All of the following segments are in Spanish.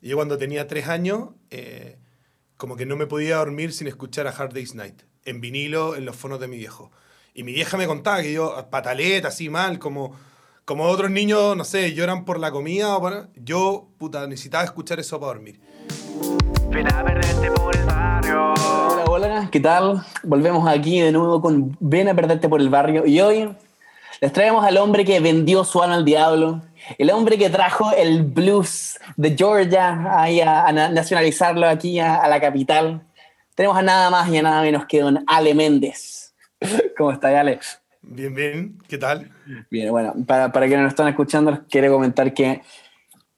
Y yo cuando tenía tres años, eh, como que no me podía dormir sin escuchar a Hard Day's Night, en vinilo, en los fonos de mi viejo. Y mi vieja me contaba que yo, pataleta, así mal, como, como otros niños, no sé, lloran por la comida, o por- yo, puta, necesitaba escuchar eso para dormir. Ven a perderte por el barrio. Hola, hola, ¿qué tal? Volvemos aquí de nuevo con Ven a perderte por el barrio y hoy les traemos al hombre que vendió su alma al diablo, el hombre que trajo el blues de Georgia ahí a, a na- nacionalizarlo aquí a, a la capital. Tenemos a nada más y a nada menos que don Ale Méndez. ¿Cómo está, Ale? Bien, bien, ¿qué tal? Bien, bueno, para, para quienes nos están escuchando, les quiero comentar que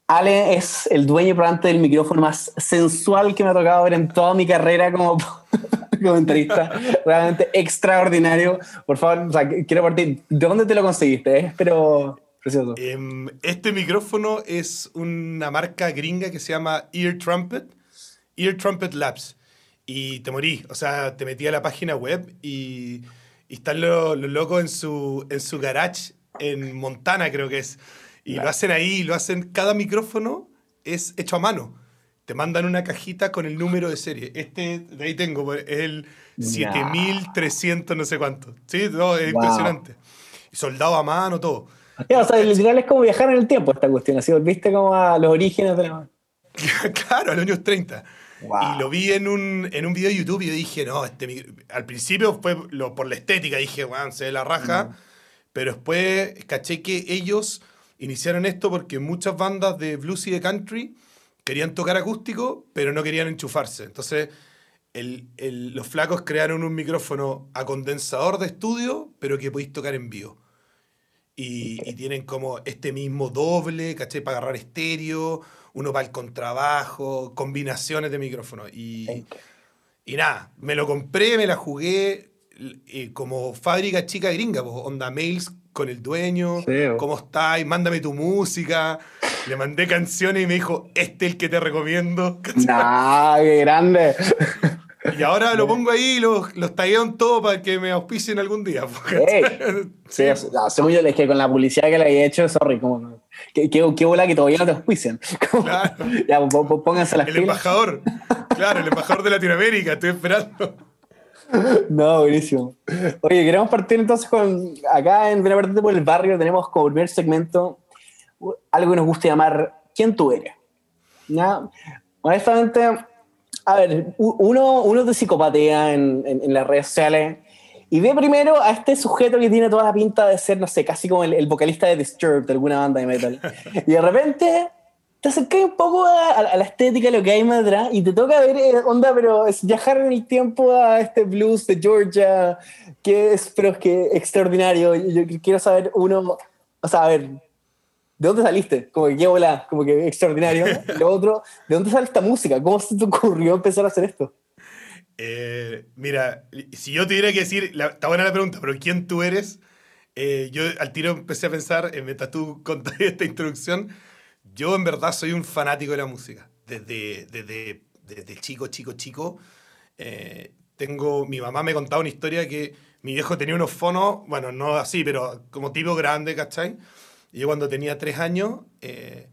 Ale es el dueño probablemente del micrófono más sensual que me ha tocado ver en toda mi carrera como comentarista. Realmente extraordinario. Por favor, o sea, quiero partir. ¿De dónde te lo conseguiste? Eh? Pero precioso. Em, este micrófono es una marca gringa que se llama Ear Trumpet, Ear Trumpet Labs. Y te morí, o sea, te metí a la página web y, y están los los locos en su, en su garage en Montana, creo que es. Y lo hacen ahí, lo hacen, cada micrófono es hecho a mano. Te mandan una cajita con el número de serie. Este, de ahí tengo, pues, es el 7300 no sé cuánto. Sí, no, es Wow. impresionante. Y soldado a mano, todo. O sea, literal es como viajar en el tiempo esta cuestión. Así volviste como a los orígenes de la. claro, a los años 30. Wow. Y lo vi en un, en un video de YouTube y yo dije, no, este al principio fue lo, por la estética, dije, weón, se ve la raja. Pero después caché que ellos iniciaron esto porque muchas bandas de blues y de country querían tocar acústico, pero no querían enchufarse. Entonces, el- el- los flacos crearon un micrófono a condensador de estudio, pero que podéis tocar en vivo. Y, y tienen como este mismo doble, ¿cachai? Para agarrar estéreo, uno para el contrabajo, combinaciones de micrófonos. Y, y nada, me lo compré, me la jugué eh, como fábrica chica gringa, pues, onda mails con el dueño, Sí. ¿cómo estás? Mándame tu música. Le mandé canciones y me dijo, este es el que te recomiendo. ¿cachai? ¡Nah, qué grande! Y ahora lo pongo ahí y los, los tagueo en todo para que me auspicien algún día. Sí, no, según yo, es que con la publicidad que le había hecho, sorry, como. Qué, qué, qué bola que todavía no te auspician. Como- Claro. Ya, pónganse las El pilas. embajador. Claro, el embajador de Latinoamérica, estoy esperando. No, buenísimo. Oye, queremos partir entonces con. Acá en Ven a Perderte por el Barrio tenemos como primer segmento uh, algo que nos gusta llamar ¿Quién tú eres? ¿Ya? Honestamente, a ver, uno, uno te psicopatea en, en- en las redes sociales y ve primero a este sujeto que tiene toda la pinta de ser, no sé, casi como el, el vocalista de Disturbed, de alguna banda de metal. Y de repente te acercas un poco a, a la estética, lo que hay más atrás, y te toca ver, eh, onda, pero es viajar en el tiempo a este blues de Georgia, que es, pero es que extraordinario. Yo quiero saber, uno, o sea, a ver, ¿de dónde saliste? Como que qué bola, como que extraordinario. Lo otro, ¿de dónde sale esta música? ¿Cómo se te ocurrió empezar a hacer esto? Eh, mira, si yo tuviera que decir, la- está buena la pregunta, pero ¿quién tú eres? Eh, yo al tiro empecé a pensar, eh, mientras tú contabas esta introducción, yo en verdad soy un fanático de la música. Desde, desde, desde chico, chico, chico. eh, tengo, mi mamá me contaba una historia que mi viejo tenía unos fonos, bueno, no así, pero como tipo grande, ¿cachai? Y yo cuando tenía tres años, eh,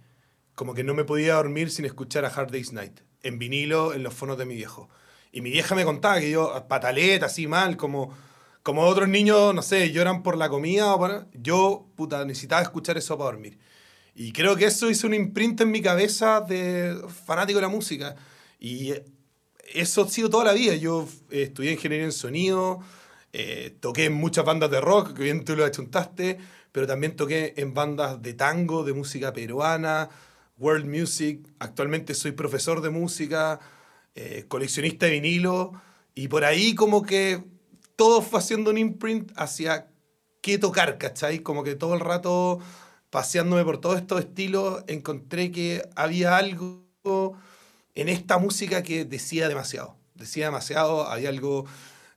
como que no me podía dormir sin escuchar a Hard Day's Night, en vinilo, en los fonos de mi viejo. Y mi vieja me contaba que yo, pataleta, así mal, como, como otros niños, no sé, lloran por la comida, o por- yo, puta, necesitaba escuchar eso para dormir. Y creo que eso hizo un imprint en mi cabeza de fanático de la música. Y eh, eso ha sido toda la vida. Yo eh, estudié ingeniería en sonido, eh, toqué en muchas bandas de rock, que bien tú lo achuntaste, pero también toqué en bandas de tango, de música peruana, world music. Actualmente soy profesor de música, eh, coleccionista de vinilo, y por ahí como que todo fue haciendo un imprint hacia qué tocar, ¿cachai? Como que todo el rato paseándome por todos estos estilos, encontré que había algo en esta música que decía demasiado. Decía demasiado, había algo,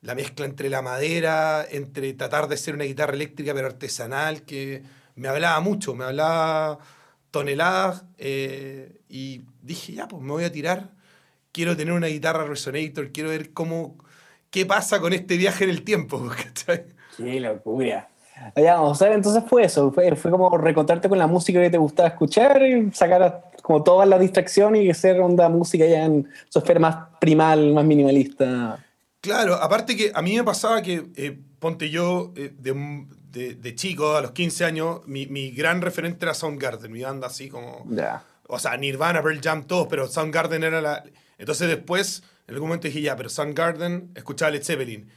la mezcla entre la madera, entre tratar de ser una guitarra eléctrica pero artesanal, que me hablaba mucho, me hablaba toneladas, eh, y dije, ya, pues me voy a tirar, quiero tener una guitarra Resonator, quiero ver cómo, qué pasa con este viaje en el tiempo, ¿cachai? Qué locura. Ya, o sea, entonces fue eso, fue, fue como reencontrarte con la música que te gustaba escuchar y sacar como toda la distracción y ser onda música ya en su esfera más primal, más minimalista. Claro, aparte que a mí me pasaba que, eh, ponte yo, eh, de, de- de chico, a los 15 años, mi, mi gran referente era Soundgarden, mi banda así como... Ya. O sea, Nirvana, Pearl Jam, todos, pero Soundgarden era la... Entonces después, en algún momento dije, ya, pero Soundgarden escuchaba Led Zeppelin.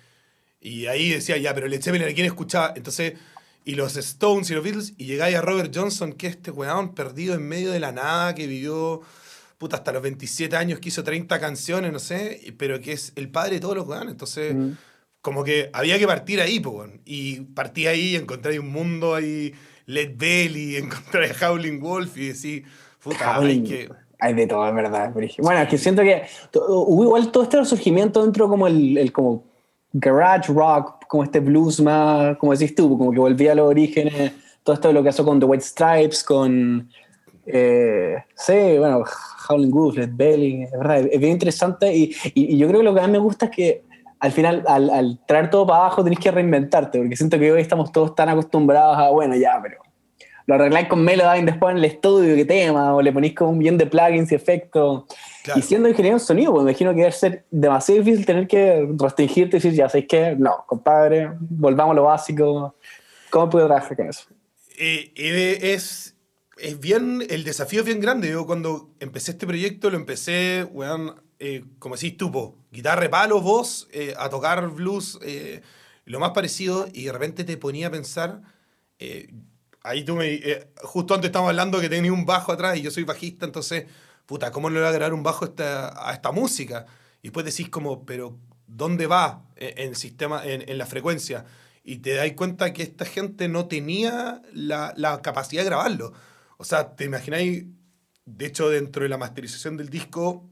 Y ahí decía, ya, pero Led Zeppelin, ¿a quién escuchaba? Entonces, y los Stones y los Beatles, y llegáis a Robert Johnson, que es este weón perdido en medio de la nada, que vivió, puta, hasta los 27 años, que hizo 30 canciones, no sé, y- pero que es el padre de todos los weones. Entonces, Mm. como que había que partir ahí, weón. Y partí ahí, encontré un mundo ahí, Led Belly, encontré a Howling Wolf y decís, puta, hay que... Hay de todo, en verdad. Bueno, es que siento que hubo igual todo este resurgimiento dentro como el, el como garage rock, como este blues más, como decís tú, como que volvía a los orígenes, todo esto de lo que pasó con The White Stripes, con, eh, sí, bueno, Howling Wolf, Led Belly, es verdad, es bien interesante y, y- y yo creo que lo que más me gusta es que al final, al, al traer todo para abajo, tenés que reinventarte, porque siento que hoy estamos todos tan acostumbrados a, bueno, ya, pero lo arregláis con Melodyne después en el estudio, qué tema, o le ponéis como un bien de plugins y efectos. Claro. Y siendo ingeniero en sonido, pues me imagino que debe ser demasiado difícil tener que restringirte y decir, ya sabéis que, no, compadre, volvamos a lo básico. ¿Cómo puedo trabajar con eso? Eh, eh, es, es bien, el desafío es bien grande. Yo cuando empecé este proyecto lo empecé, weón, eh, como decís tú, guitarra palo, voz, eh, a tocar blues, eh, lo más parecido, y de repente te ponía a pensar, eh, ahí tú me, eh, justo antes estábamos hablando que tenía un bajo atrás y yo soy bajista, entonces, puta, ¿cómo le voy a agregar un bajo a esta, a esta música? Y después decís como, pero ¿dónde va en, en el sistema, en, en la frecuencia? Y te das cuenta que esta gente no tenía la, la capacidad de grabarlo. O sea, te imagináis, de hecho, dentro de la masterización del disco,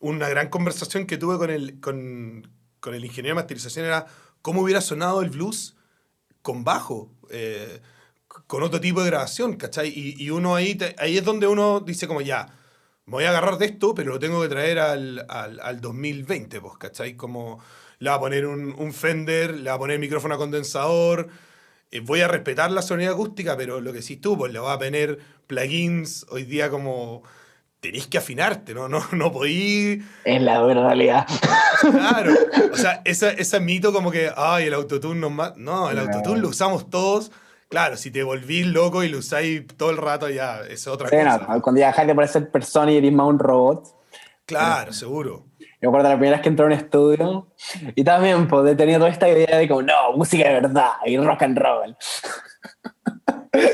una gran conversación que tuve con el, con, con el ingeniero de masterización era cómo hubiera sonado el blues con bajo, eh, con otro tipo de grabación, ¿cachai? Y, y uno ahí, te- ahí es donde uno dice como ya, me voy a agarrar de esto, pero lo tengo que traer al, al, al 2020, pues, ¿cachai? Como le va a poner un, un Fender, le va a poner micrófono a condensador, eh, voy a respetar la sonoridad acústica, pero lo que sí tú, pues le va a poner plugins hoy día como... Tenéis que afinarte, ¿no? No, no podí Es la realidad. Claro. O sea, esa- ese mito como que, ay, el autotune no más. No, el No. autotune lo usamos todos. Claro, si te volvís loco y lo usáis todo el rato, ya es otra Sí, cosa. no, cuando ya dejáis de parecer persona y eres más un robot. Claro, seguro. Me acuerdo la primera vez que entré a un estudio y también pues, tenía toda esta idea de como, no, música de verdad y rock and roll.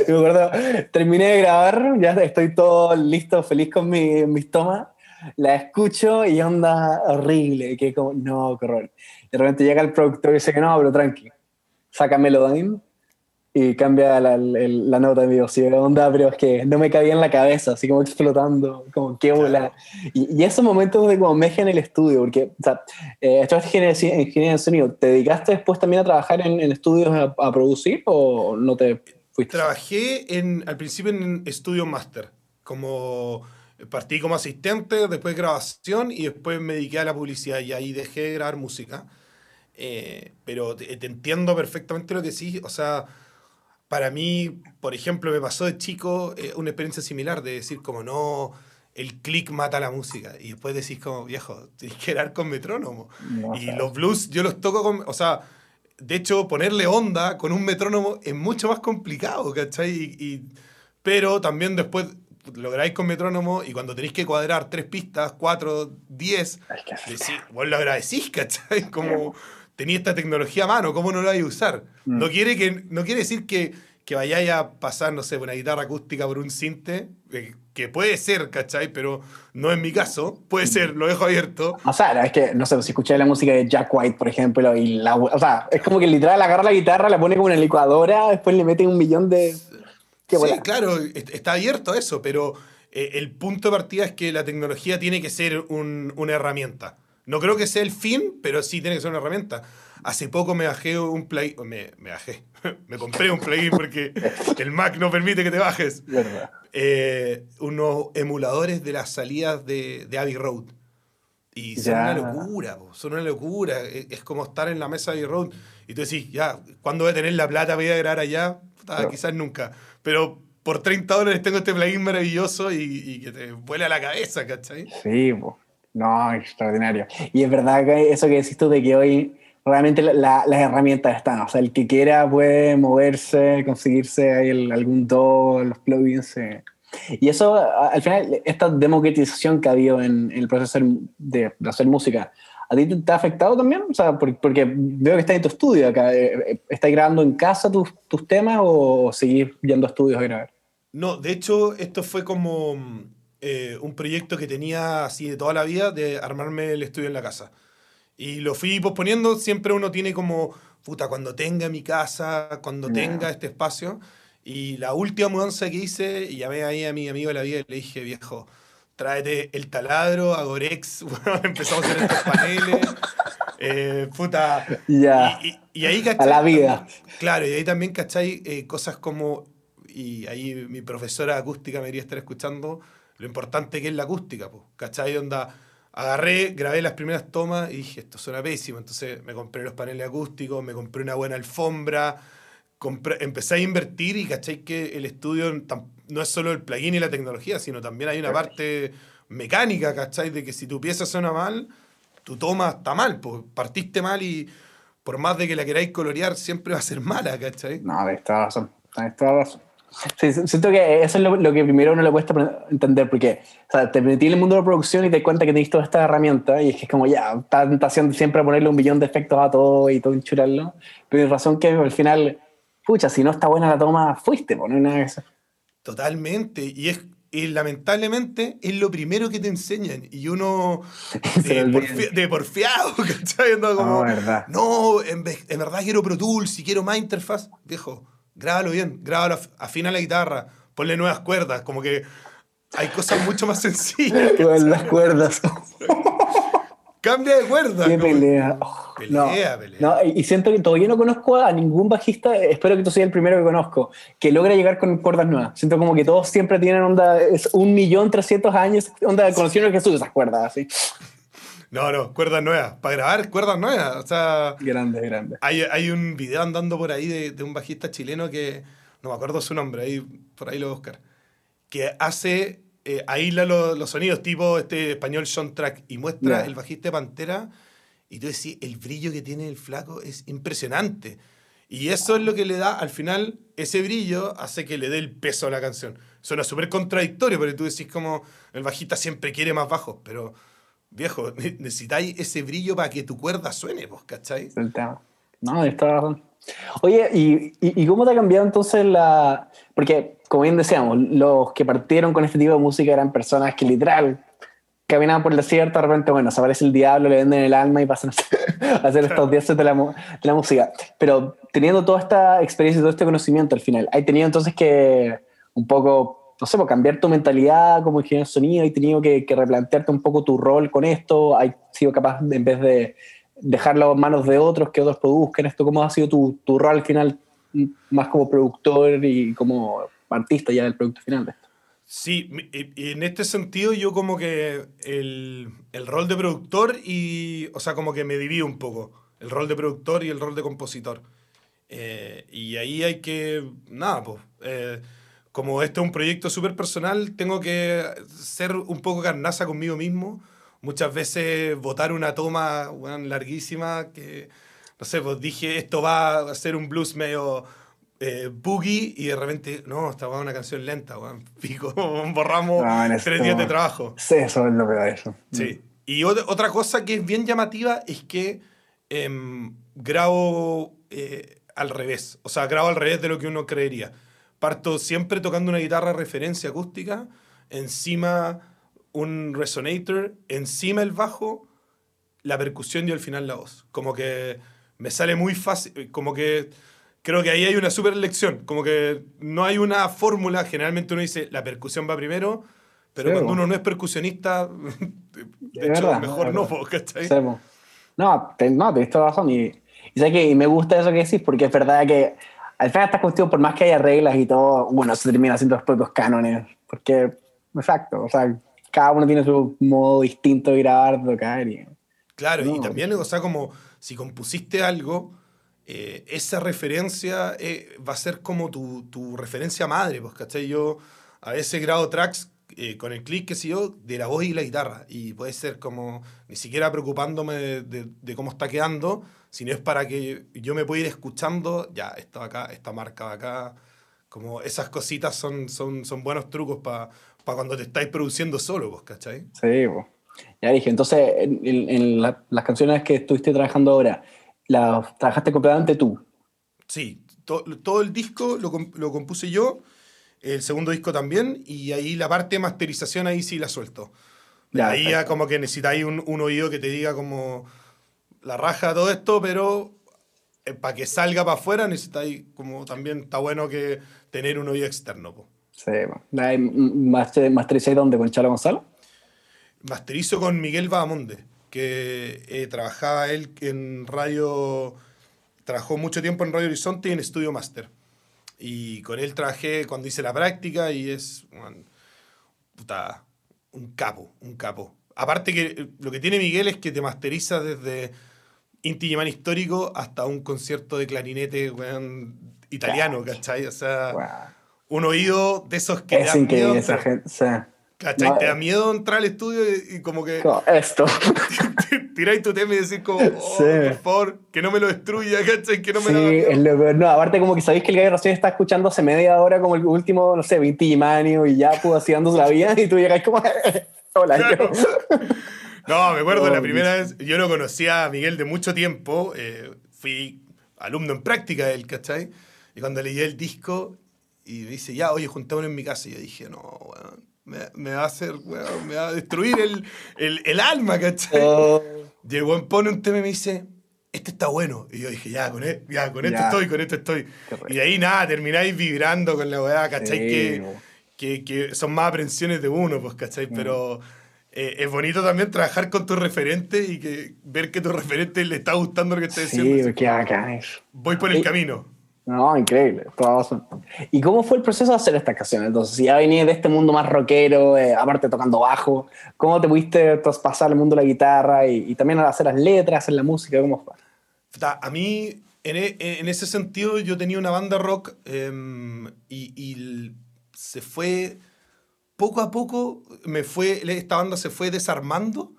Y me acuerdo, terminé de grabar, ya estoy todo listo, feliz con mi- mis tomas, la escucho y onda horrible, que como, no, qué horror. De repente llega el productor y dice que no, pero tranqui, saca Melodyne y cambia la, el- la nota. Y yo, onda, pero es que no me cabía en la cabeza, así como explotando, como qué bola. Y, y esos momentos de como meja en el estudio, porque, o sea, eh, ingeniería, de sonido, ¿te dedicaste después también a trabajar en, en estudios a, a producir o no te fuiste? Trabajé en, al principio en Studio Master. Como partí como asistente, después grabación y después me dediqué a la publicidad y ahí dejé de grabar música. Eh, pero te, te entiendo perfectamente lo que sí. O sea, para mí, por ejemplo, me pasó de chico eh, una experiencia similar de decir como no, el click mata la música. Y después decís como, viejo, tienes que grabar con metrónomo. No, y los blues yo los toco con... O sea, de hecho, ponerle onda con un metrónomo es mucho más complicado, ¿cachai? Y, y- pero también después lo grabáis con metrónomo y cuando tenéis que cuadrar tres pistas, cuatro, diez, decís, vos lo agradecís, ¿cachai? Como tenía esta tecnología a mano, ¿cómo no la vais a usar? Mm. No, quiere que, no quiere decir que, que vayáis a pasar, no sé, una guitarra acústica por un cinte, eh, que puede ser, ¿cachai? Pero no es mi caso, puede ser, lo dejo abierto. O sea, es que, no sé, si escuché la música de Jack White, por ejemplo, y la, o sea, es como que literal agarra la guitarra, la pone como en la licuadora, después le mete un millón de... Qué sí, claro, est- está abierto a eso, pero eh, el punto de partida es que la tecnología tiene que ser un- una herramienta. No creo que sea el fin, pero sí tiene que ser una herramienta. Hace poco me bajé un plugin, me, me bajé, me compré un plugin porque el Mac no permite que te bajes. Verdad. Eh, unos emuladores de las salidas de, de Abbey Road. Y son Ya. una locura, po, son una locura. Es, es como estar en la mesa de Abbey Road y tú decís, ya, ¿cuándo voy a tener la plata para ir a grabar allá? Puta, Claro. Quizás nunca. Pero por 30 dólares tengo este plugin maravilloso y, y que te vuela la cabeza, ¿cachai? Sí, po. No, extraordinario. Y es verdad que eso que decís tú de que hoy realmente la- la- las herramientas están, o sea, el que quiera puede moverse, conseguirse ahí el- algún do, los plugins. eh. Y eso, al final, esta democratización que ha habido en, en el proceso de, de hacer música, ¿a ti te, te ha afectado también? O sea, por- porque veo que estás en tu estudio acá. eh, eh, ¿Estás grabando en casa tus, tus temas o seguís yendo a estudios a grabar? No, de hecho, esto fue como eh, un proyecto que tenía así de toda la vida de armarme el estudio en la casa. Y lo fui posponiendo, siempre uno tiene como, puta, cuando tenga mi casa, cuando tenga este espacio. Y la última mudanza que hice, y llamé ahí a mi amigo de la vida y le dije, viejo, tráete el taladro, Agorex, bueno, empezamos a hacer estos paneles. eh, puta. Ya. Y, y- y ahí, A la vida. Claro, y ahí también, ¿cachai? Eh, cosas como, y ahí mi profesora acústica me debería estar escuchando, lo importante que es la acústica, po, ¿cachai? Onda, agarré, grabé las primeras tomas y dije, esto suena pésimo, entonces me compré los paneles acústicos, me compré una buena alfombra, compré- empecé a invertir y, ¿cachai? Que el estudio no es solo el plugin y la tecnología, sino también hay una parte mecánica, ¿cachai? De que si tu pieza suena mal, tu toma está mal, pues partiste mal y por más de que la queráis colorear, siempre va a ser mala, ¿cachai? No, tenés toda razón. Tenés toda razón. Sí, siento que eso es lo, lo que primero uno le cuesta entender, porque o sea, te metí en el mundo de la producción y te das cuenta que tenés toda esta herramienta y es que es como ya, tentación de siempre ponerle un billón de efectos a todo y todo enchurarlo, pero tienes razón que al final, pucha, si no está buena la toma, fuiste, no hay nada que hacer. Totalmente. Y es y lamentablemente es lo primero que te enseñan. Y uno de, lo porfi- de porfiado, ¿cachai? Anda como, No, verdad. no, en, en verdad quiero Pro Tools, si quiero más interfaz. Viejo, grábalo bien, grábalo, af- afina la guitarra, ponle nuevas cuerdas. Como que hay cosas mucho más sencillas. Las cuerdas. Cambia de cuerda. Qué pelea. Oh, Pelea, no, pelea. no, y siento que todavía no conozco a ningún bajista, espero que tú seas el primero que conozco, que logra llegar con cuerdas nuevas. Siento como que todos siempre tienen onda, es un millón trescientos años, onda, conocieron el Jesús esas cuerdas, así. No, no, cuerdas nuevas. Para grabar, cuerdas nuevas. O sea, Grande, grande. Hay, hay un video andando por ahí de, de un bajista chileno que, no me acuerdo su nombre, ahí, por ahí lo voy a buscar, que hace, eh, aísla lo- los sonidos tipo este español Sean Track y muestra el bajista de Pantera y tú decís, el brillo que tiene el flaco es impresionante. Y eso es lo que le da, al final, ese brillo hace que le dé el peso a la canción. Suena súper contradictorio, porque tú decís como el bajista siempre quiere más bajo, pero viejo, ne- necesitáis ese brillo para que tu cuerda suene, vos, ¿cachai? El tema. No, la razón. Oye, ¿y, y, cómo te ha cambiado entonces la...? Porque, como bien decíamos, los que partieron con este tipo de música eran personas que literal caminaban por el desierto, de repente, bueno, se aparece el diablo, le venden el alma y pasan a hacer estos dioses de la, de la música. Pero teniendo toda esta experiencia y todo este conocimiento al final, ¿hay tenido entonces que un poco, no sé, pues, cambiar tu mentalidad como ingeniero de sonido? ¿Hay tenido que, que replantearte un poco tu rol con esto? ¿Hay sido capaz, de, en vez de dejarlo en manos de otros, que otros produzcan esto? ¿Cómo ha sido tu, tu rol al final, m- más como productor y como artista ya del producto final de esto? Sí, y, y en este sentido yo como que el, el rol de productor y, o sea, como que me divido un poco, el rol de productor y el rol de compositor. Eh, y ahí hay que, nada, pues, eh, como este es un proyecto súper personal, tengo que ser un poco carnaza conmigo mismo. Muchas veces votar una toma weón, larguísima que, no sé, pues dije, esto va a ser un blues medio eh, boogie y de repente, no, esta va una canción lenta, weón. Pico, borramos No, tres esto- días de trabajo. Sí, eso es lo peor de eso. Sí. Y ot- otra cosa que es bien llamativa es que em, grabo eh, al revés. O sea, grabo al revés de lo que uno creería. Parto siempre tocando una guitarra referencia acústica, encima un resonator, encima el bajo, la percusión y al final la voz. Como que me sale muy fácil, como que creo que ahí hay una super lección, como que no hay una fórmula, generalmente uno dice la percusión va primero, pero Sí, cuando bo. uno no es percusionista, de hecho, verdad, mejor no, ¿cachai? Sí. No, te, no, toda razón. Y, y, sé que, y me gusta eso que decís, porque es verdad que al final esta cuestión, por más que haya reglas y todo, bueno, se termina haciendo los propios cánones. Porque, exacto, o sea, cada uno tiene su modo distinto de grabar, de tocar. Y, Claro, y No. también, o sea, como si compusiste algo, eh, esa referencia eh, va a ser como tu, tu referencia madre, pues, ¿cachai? Yo a veces grabo tracks eh, con el click, qué sé yo, de la voz y la guitarra. Y puede ser como, ni siquiera preocupándome de, de- de cómo está quedando, sino es para que yo me pueda ir escuchando, ya, esto va acá, esta marca va acá. Como esas cositas son, son, son buenos trucos para cuando te estáis produciendo solo, pues, ¿cachai? Sí, po. ya dije. Entonces, en, en- la- las canciones que estuviste trabajando ahora, ¿las trabajaste completamente tú? Sí, to- todo el disco lo, lo compuse yo, el segundo disco también, y ahí la parte de masterización ahí sí la suelto. Ya, ahí ya como que necesitáis un, un oído que te diga como la raja todo esto, pero para que salga para afuera necesitáis como también está bueno que tener un oído externo. po. Sí, ¿Masterizáis dónde? ¿Con Chalo Gonzalo? Masterizo con Miguel Bahamonde, que eh, trabajaba él en radio, trabajó mucho tiempo en Radio Horizonte y en Estudio Master. Y con él trabajé cuando hice la práctica y es man, puta, un capo, un capo. Aparte que eh, lo que tiene Miguel es que te masteriza desde Inti Illimani histórico hasta un concierto de clarinete weón, italiano, ¿cachai? O sea, Wow. un oído de esos que Es increíble miedo, esa gente. ¿Cachai? No, te da eh. miedo entrar al estudio y, y como que Como esto. tiráis tu tema y decís como, oh, Sí. por favor, que no me lo destruya, ¿cachai? Que no me sí, lo es. No, aparte como que sabéis que el gallo recién está escuchando hace media hora como el último, no sé, 20 Imanio y ya pues así dándose la vida y tú llegáis como, hola, Claro. yo. No, me acuerdo Oh, la primera vez, yo lo conocía a Miguel de mucho tiempo, eh, fui alumno en práctica de él, ¿cachai? Y cuando leí el disco y me dice, ya, oye, juntémonos en mi casa, y yo dije, no, weón, me, me va a hacer, weón, me va a destruir el, el, el alma, ¿cachai? Oh, Y el weón pone un tema y me dice, este está bueno. Y yo dije, ya, con, e- ya, con esto Ya. estoy, con esto estoy. Y de ahí nada, termináis vibrando con la weá, ¿cachai? Sí, que, que, que son más aprensiones de uno, pues, ¿cachai? Mm. Pero eh, es bonito también trabajar con tu referente y que ver que tu referente le está gustando lo que estás sí, diciendo. qué bacán eso. Voy por el Sí. camino. No, increíble. toda razón. ¿Y cómo fue el proceso de hacer estas canciones? Entonces, si ya venías de este mundo más rockero, eh, aparte tocando bajo, ¿cómo te pudiste traspasar al mundo de la guitarra y, y también hacer las letras, hacer la música? ¿Cómo fue? A mí, en, e- en ese sentido, yo tenía una banda rock em, y, y se fue, poco a poco, me fue, esta banda se fue desarmando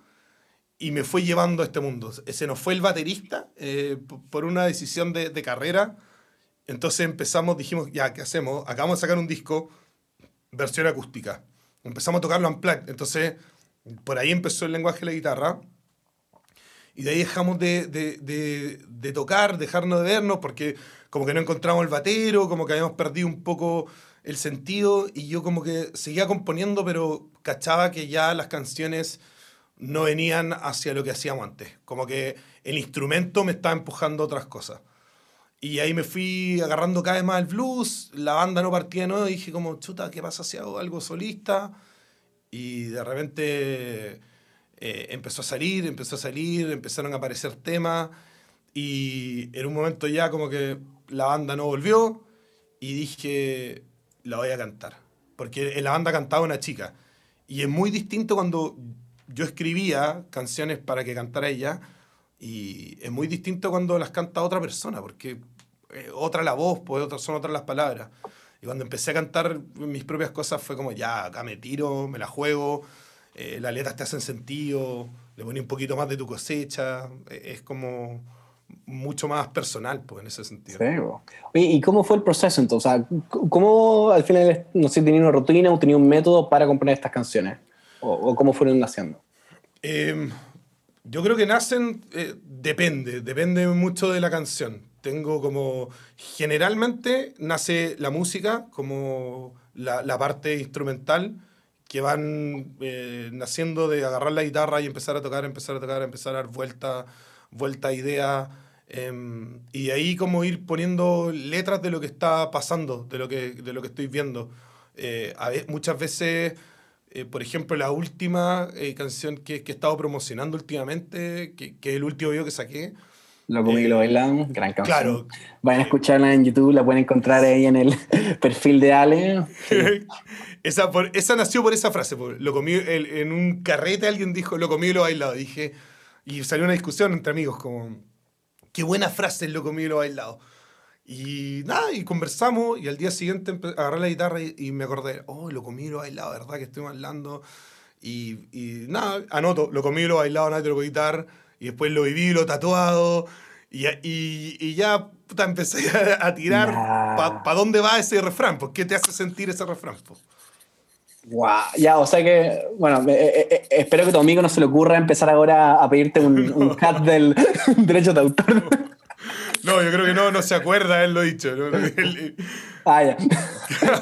y me fue llevando a este mundo. Se nos fue el baterista eh, por una decisión de, carrera. Entonces empezamos, dijimos, ya, ¿qué hacemos? Acabamos de sacar un disco, versión acústica. Empezamos a tocarlo en plaque. Entonces, por ahí empezó el lenguaje de la guitarra. Y de ahí dejamos de, de- de- de tocar, dejarnos de vernos, porque como que no encontramos el batero, como que habíamos perdido un poco el sentido, y yo como que seguía componiendo, pero cachaba que ya las canciones no venían hacia lo que hacíamos antes. Como que el instrumento me estaba empujando a otras cosas. Y ahí me fui agarrando cada vez más al blues, la banda no partía de nuevo, dije como, chuta, ¿qué pasa si hago algo solista? Y de repente eh, empezó a salir, empezó a salir, empezaron a aparecer temas, y en un momento ya como que la banda no volvió, y dije, la voy a cantar. Porque en la banda cantaba una chica. Y es muy distinto cuando yo escribía canciones para que cantara ella, y es muy distinto cuando las canta otra persona, porque eh, otra la voz, pues son otras las palabras. Y cuando empecé a cantar mis propias cosas fue como, ya, acá me tiro, me la juego, eh, las letras te hacen sentido, le pones un poquito más de tu cosecha, eh, es como mucho más personal, pues, en ese sentido. Sí. Oye, ¿y cómo fue el proceso entonces? O sea, c- ¿Cómo al final, no sé, tenía una rutina o tenía un método para componer estas canciones? ¿O, o cómo fueron naciendo? Eh, yo creo que nacen, eh, depende, depende mucho de la canción. Tengo como, generalmente nace la música como la, la parte instrumental que van eh, naciendo de agarrar la guitarra y empezar a tocar, empezar a tocar, empezar a dar vuelta, vuelta a ideas. em, y ahí como ir poniendo letras de lo que está pasando, de lo que, de lo que estoy viendo. Eh, a muchas veces, eh, por ejemplo, la última eh, canción que, que he estado promocionando últimamente, que, que es el último video que saqué, Lo comí y lo bailamos, gran canción. claro. Vayan a escucharla en YouTube, la pueden encontrar ahí en el perfil de Ale. Sí. esa, por- esa nació por esa frase. por- lo comí el- en un carrete, alguien dijo, lo comí y lo bailado. Dije, y salió una discusión entre amigos, como, qué buena frase lo comido y lo bailado. Y nada, y conversamos y al día siguiente agarré la guitarra y, y me acordé, oh, lo comí y lo bailado, ¿verdad? Que estoy bailando. Y, y nada, anoto, lo comí y lo bailado, nadie te lo puede quitar. Y después lo viví, lo tatuado. Y, y, y ya puta, empecé a, a tirar Nah. para dónde va ese refrán. ¿Por qué te hace sentir ese refrán? po? Guau, ya, o sea que, bueno, eh, eh, eh, espero que tu amigo no se le ocurra empezar ahora a pedirte un, un cut del derecho de autor. No, yo creo que no, no se acuerda, él lo ha dicho. ¿no? Él- Ah, ya.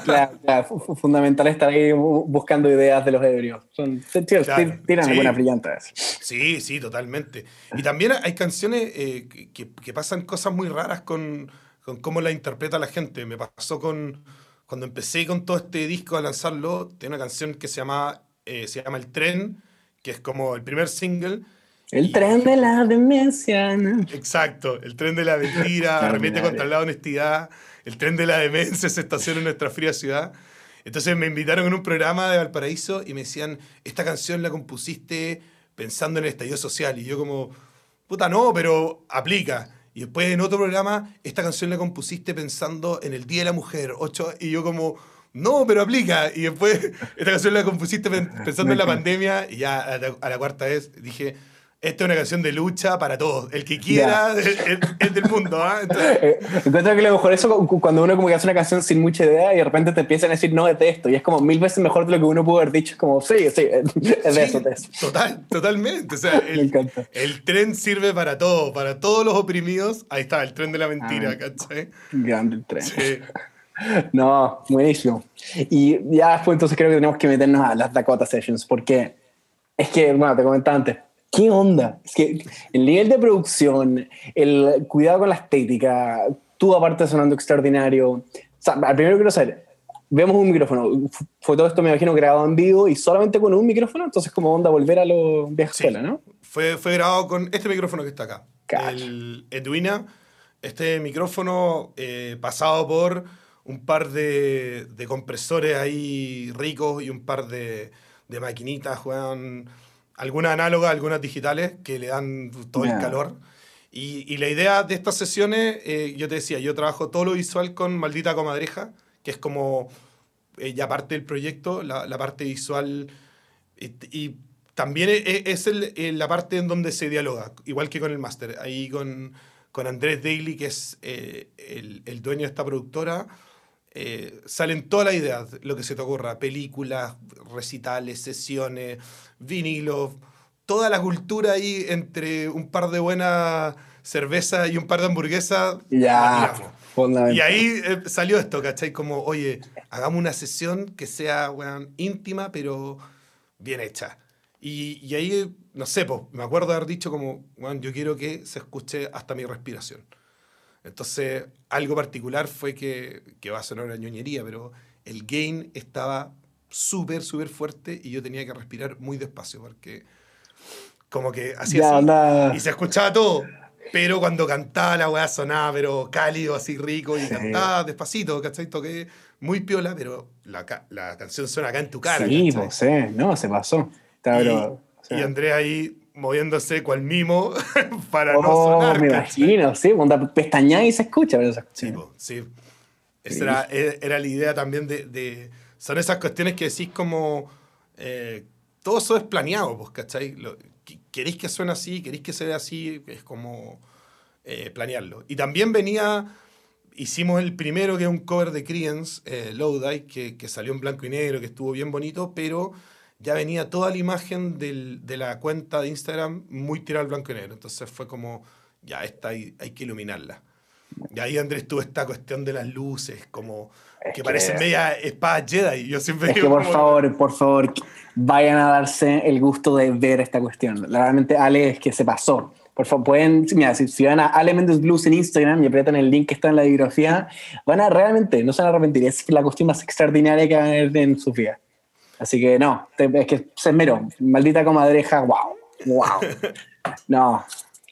claro, claro, fu- fu- fundamental estar ahí bu- buscando ideas de los ebrios. Son, tío, Claro, tiran sí. algunas brillantes. Sí, sí, totalmente. Y también hay canciones eh, que pasan cosas muy raras con, con cómo la interpreta la gente. Me pasó con cuando empecé con todo este disco a lanzarlo, tiene una canción que se llama, eh, se llama El Tren, que es como el primer single. El Y- tren de la demencia. ¿no? Exacto, el tren de la mentira, arremete contra la honestidad, el tren de la demencia se estaciona en nuestra fría ciudad. Entonces me invitaron en un programa de Valparaíso y me decían, esta canción la compusiste pensando en el estallido social. Y yo como, puta, no, pero aplica. Y después en otro programa, esta canción la compusiste pensando en el Día de la Mujer. Ocho, y yo como, no, pero aplica. Y después esta canción la compusiste pen- pensando en la pandemia. Y ya a la, a la cuarta vez dije, esta es una canción de lucha para todos. El que quiera es, es- es del mundo. ¿ah? Entonces, Eh, encuentro que lo mejor eso cu- cuando uno como que hace una canción sin mucha idea y de repente te empiezan a decir no es de esto y es como mil veces mejor de lo que uno pudo haber dicho. Es como, sí, sí, es de sí, eso, de eso. Total, totalmente. O sea, Me el, encanta. el tren sirve para todo, para todos los oprimidos. Ahí está, el tren de la mentira, Ah. ¿cachai? Grande el tren. Sí. No, buenísimo. Y ya después entonces creo que tenemos que meternos a las Dakota Sessions, porque es que, bueno, te comentaba antes, ¿qué onda? Es que el nivel de producción, el cuidado con la estética, tú aparte sonando extraordinario. O sea, al primero quiero saber, vemos un micrófono, fue todo esto me imagino grabado en vivo y solamente con un micrófono, entonces como onda volver a los vieja Sí. ¿no? Fue, fue grabado con este micrófono que está acá. Cacha. El Edwina. Este micrófono eh, pasado por un par de, de compresores ahí ricos y un par de, de maquinitas, juegan algunas análogas, algunas digitales que le dan todo Ya. el calor. Y, y la idea de estas sesiones, eh, yo te decía, yo trabajo todo lo visual con Maldita Comadreja, que es como eh, ya parte del proyecto, la, la parte visual. Y, y también e- e- es el- eh, la parte en donde se dialoga, igual que con el máster. Ahí con, con Andrés Daly, que es eh, el, el dueño de esta productora, eh, salen todas las ideas, lo que se te ocurra, películas, recitales, sesiones, vinilos, toda la cultura ahí entre un par de buenas cervezas y un par de hamburguesas. Ya. Y ahí eh, salió esto, ¿cachai? Como, oye, hagamos una sesión que sea, weón, íntima, pero bien hecha. Y, y ahí, no sé, pues, me acuerdo de haber dicho como, weón, yo quiero que se escuche hasta mi respiración. Entonces, algo particular fue que, que va a sonar una ñoñería, pero el gain estaba súper, súper fuerte y yo tenía que respirar muy despacio porque como que hacía Ya, así onda. y se escuchaba todo. Pero cuando cantaba la weá sonaba, pero cálido, así rico, y Sí. cantaba despacito, ¿cachai? Toqué muy piola, pero la, la canción suena acá en tu cara. sí, pues sí, no, se pasó. Está, y, pero, o sea, y Andrés ahí moviéndose cual mimo para no oh, sonar. me ¿cachai? imagino, sí, onda pestaña y se escucha. Pero se escucha. Sí, po, sí. Esa era, era la idea también de, de- Son esas cuestiones que decís como... eh, todo eso es planeado, pues, ¿cachai? Lo- que- queréis que suene así, queréis que se vea así, es como eh, planearlo. Y también venía... Hicimos el primero, que es un cover de Creedence, eh, que, que salió en blanco y negro, que estuvo bien bonito, pero ya venía toda la imagen del- de la cuenta de Instagram muy tirada al blanco y negro. Entonces fue como, ya, esta hay, hay que iluminarla. Y ahí, Andrés, tuvo esta cuestión de las luces, como Es que que- parecen media espadas Jedi. Yo siempre Es que digo por como- favor, por favor, vayan a darse el gusto de ver esta cuestión. Realmente, Ale, es que se pasó. Por favor, pueden, mira, si, si van a Ale Méndez Blues en Instagram y aprietan el link que está en la biografía, van a realmente, no se van a arrepentir. Es la cuestión más extraordinaria que van a ver en su vida. Así que no, te- es que se esmeró. Maldita comadreja, wow, wow. No,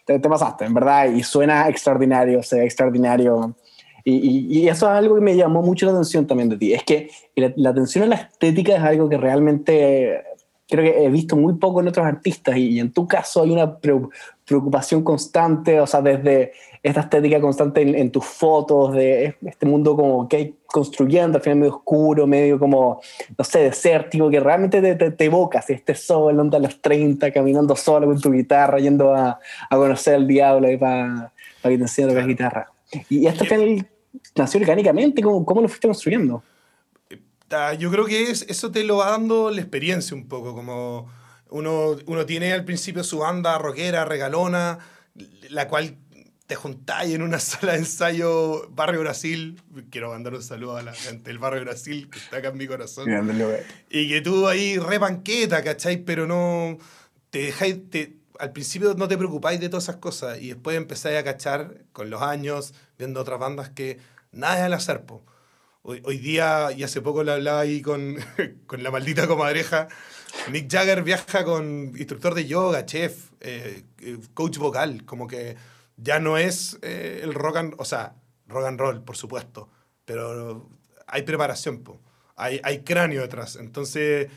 te, te pasaste, en verdad, y suena extraordinario, se ve extraordinario. Y, y- y eso es algo que me llamó mucho la atención también de ti. Es que la, la atención a la estética es algo que realmente creo que he visto muy poco en otros artistas y, y en tu caso hay una pre- preocupación constante, o sea, desde esta estética constante en, en tus fotos, de este mundo como que hay construyendo, al final medio oscuro, medio como, no sé, desértico, que realmente te, te, te evoca, este sol, onda a los 30, caminando solo con tu guitarra, yendo a, a conocer al diablo para que te enseñe a tocar guitarra. Y esto al final nació orgánicamente, ¿cómo, cómo lo fuiste construyendo? Ah, Yo creo que es, eso te lo va dando la experiencia un poco, como uno, uno tiene al principio su banda rockera, regalona, la cual te juntáis en una sala de ensayo Barrio Brasil, quiero mandar un saludo a la gente del Barrio Brasil, que está acá en mi corazón, y que tú ahí re banqueta, ¿cachai? Pero no, te dejáis, te, al principio no te preocupáis de todas esas cosas, y después empezáis a cachar con los años, viendo otras bandas que nada es al azar, po. Hoy, día, y hace poco le hablaba ahí con, con la maldita comadreja, Mick Jagger viaja con instructor de yoga, chef, eh, eh, coach vocal, como que ya no es eh, el rock and, o sea, rock and roll, por supuesto, pero hay preparación, po. Hay, cráneo detrás. Entonces,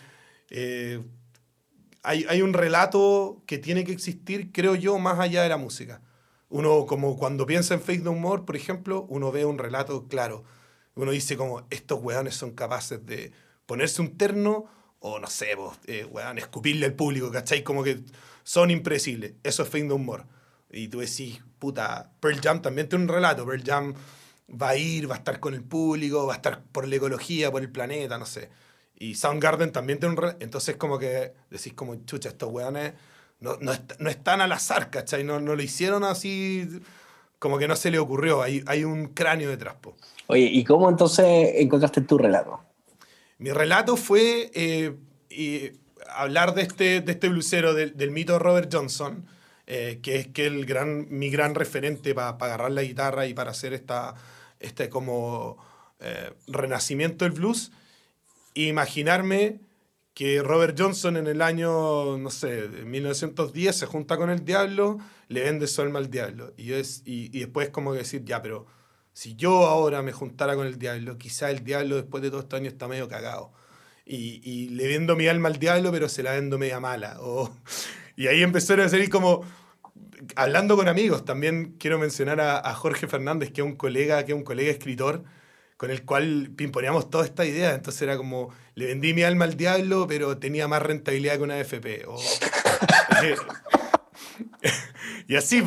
hay, hay un relato que tiene que existir, creo yo, más allá de la música. Uno, como cuando piensa en Faith No More, por ejemplo, uno ve un relato claro. Uno dice como, estos weones son capaces de ponerse un terno o, no sé, vos, eh, weón, escupirle al público, ¿cachai? Como que son impredecibles. Eso es Faith No More. Y tú decís, puta, Pearl Jam también tiene un relato. Pearl Jam va a ir, va a estar con el público, va a estar por la ecología, por el planeta, no sé. Y Soundgarden también tiene un. Entonces como que decís como, chucha, estos weones no, no, est- no están al azar, ¿cachai? No, no lo hicieron así, como que no se le ocurrió. Hay, hay un cráneo detrás, po. Oye, ¿y cómo entonces encontraste tu relato? Mi relato fue eh, y hablar de este, de este blusero, del, del mito Robert Johnson, eh, que es que el gran, mi gran referente para agarrar la guitarra y para hacer esta, este como eh, renacimiento del blues. Imaginarme que Robert Johnson en el año, no sé, de 1910 se junta con el diablo, le vende su alma al diablo. Y, es, y, y después como que decir, ya, pero si yo ahora me juntara con el diablo, quizá el diablo después de todos estos años está medio cagado. Y, y le vendo mi alma al diablo, pero se la vendo media mala. O, y ahí empezaron a salir como, hablando con amigos, también quiero mencionar a, a Jorge Fernández, que es un colega, que es un colega escritor, con el cual pimponeamos toda esta idea. Entonces era como, le vendí mi alma al diablo, pero tenía más rentabilidad que una FP. O, eh, y así,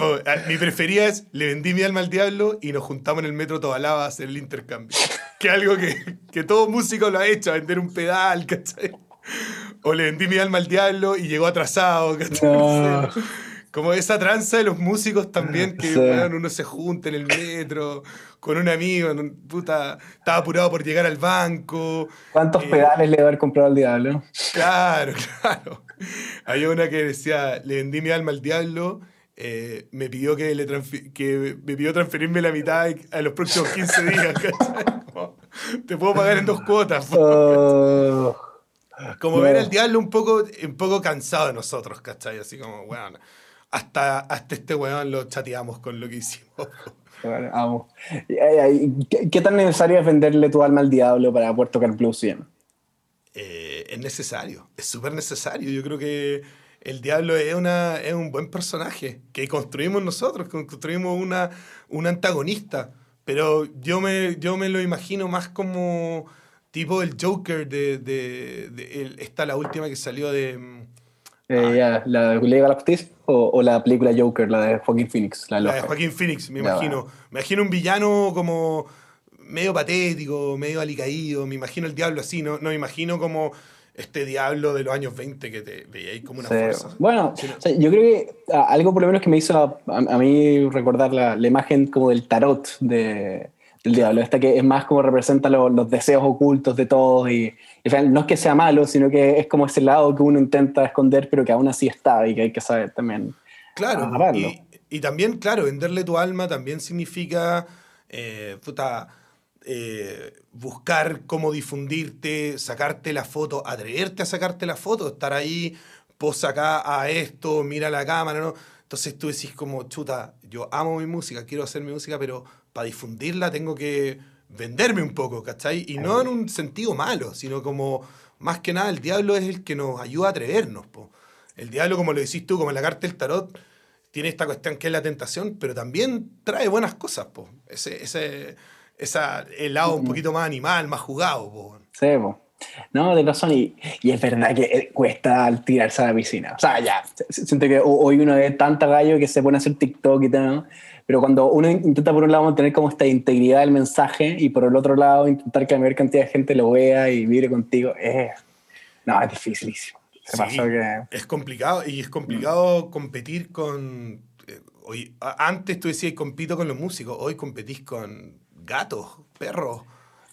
mi preferida es, le vendí mi alma al diablo y nos juntamos en el metro Tobalaba a hacer el intercambio. Que es algo que, que todo músico lo ha hecho, a vender un pedal, ¿cachai? O le vendí mi alma al diablo y llegó atrasado, ¿cachai? No. Como esa tranza de los músicos también, que Sí. uno se junta en el metro con un amigo, puta, estaba apurado por llegar al banco. ¿Cuántos Eh, pedales le debe haber comprado al diablo? Claro, claro. Había una que decía, le vendí mi alma al diablo, eh, me pidió que, le que me pidió transferirme la mitad a los próximos 15 días, ¿cachai? Como, Te puedo pagar en dos cuotas. Oh, Como no. ver al diablo un poco, un poco cansado de nosotros, ¿cachai? Así como, weón, hasta, hasta este weón lo chateamos con lo que hicimos. bueno, amo. Y, ay, ay, ¿Qué, qué tan necesario es venderle tu alma al diablo para poder tocar blues bien? Eh, es necesario, es súper necesario. Yo creo que el diablo es, una, es un buen personaje que construimos nosotros, que construimos una, un antagonista. Pero yo me, yo me lo imagino más como tipo el Joker de... de, de- el- esta la última que salió de... Eh, ya, ¿La Liga de la Justicia o, o la película Joker, la de Joaquin Phoenix? La, de La de? Joaquín Phoenix, me imagino. Me imagino un villano como medio patético, medio alicaído. Me imagino el diablo así, no, no me imagino como este diablo de los años 20 que te veíais como una Sí. fuerza. Bueno, Sí, no. o sea, yo creo que ah, algo por lo menos que me hizo a, a mí recordar la, la imagen como del tarot de, del diablo, esta que es más como representa lo- los deseos ocultos de todos y, no es que sea malo, sino que es como ese lado que uno intenta esconder pero que aún así está y que hay que saber también. Claro, y también, claro, venderle tu alma también significa eh, puta, eh, buscar cómo difundirte, sacarte la foto, atreverte a sacarte la foto, estar ahí, posa acá a esto, mira la cámara, ¿no? Entonces tú decís como, chuta, yo amo mi música, quiero hacer mi música, pero para difundirla tengo que venderme un poco, ¿cachai? Y no en un sentido malo, sino como más que nada el diablo es el que nos ayuda a atrevernos. Po. El diablo, como lo decís tú, como en la carta del tarot, tiene esta cuestión que es la tentación, pero también trae buenas cosas. Po. Ese, ese, esa, el lado un poquito más animal, más jugado. Po. Sí, po. No, de razón, y, y, es verdad que eh, cuesta tirarse a la piscina. O sea, ya, siento que hoy uno ve tanta gallo que se pone a hacer TikTok y tal, pero cuando uno intenta por un lado mantener como esta integridad del mensaje y por el otro lado intentar que la mayor cantidad de gente lo vea y vibre contigo, es, no, es dificilísimo. Sí, que... Es complicado y es complicado competir con... Eh, hoy, antes tú decías, compito con los músicos, hoy competís con gatos, perros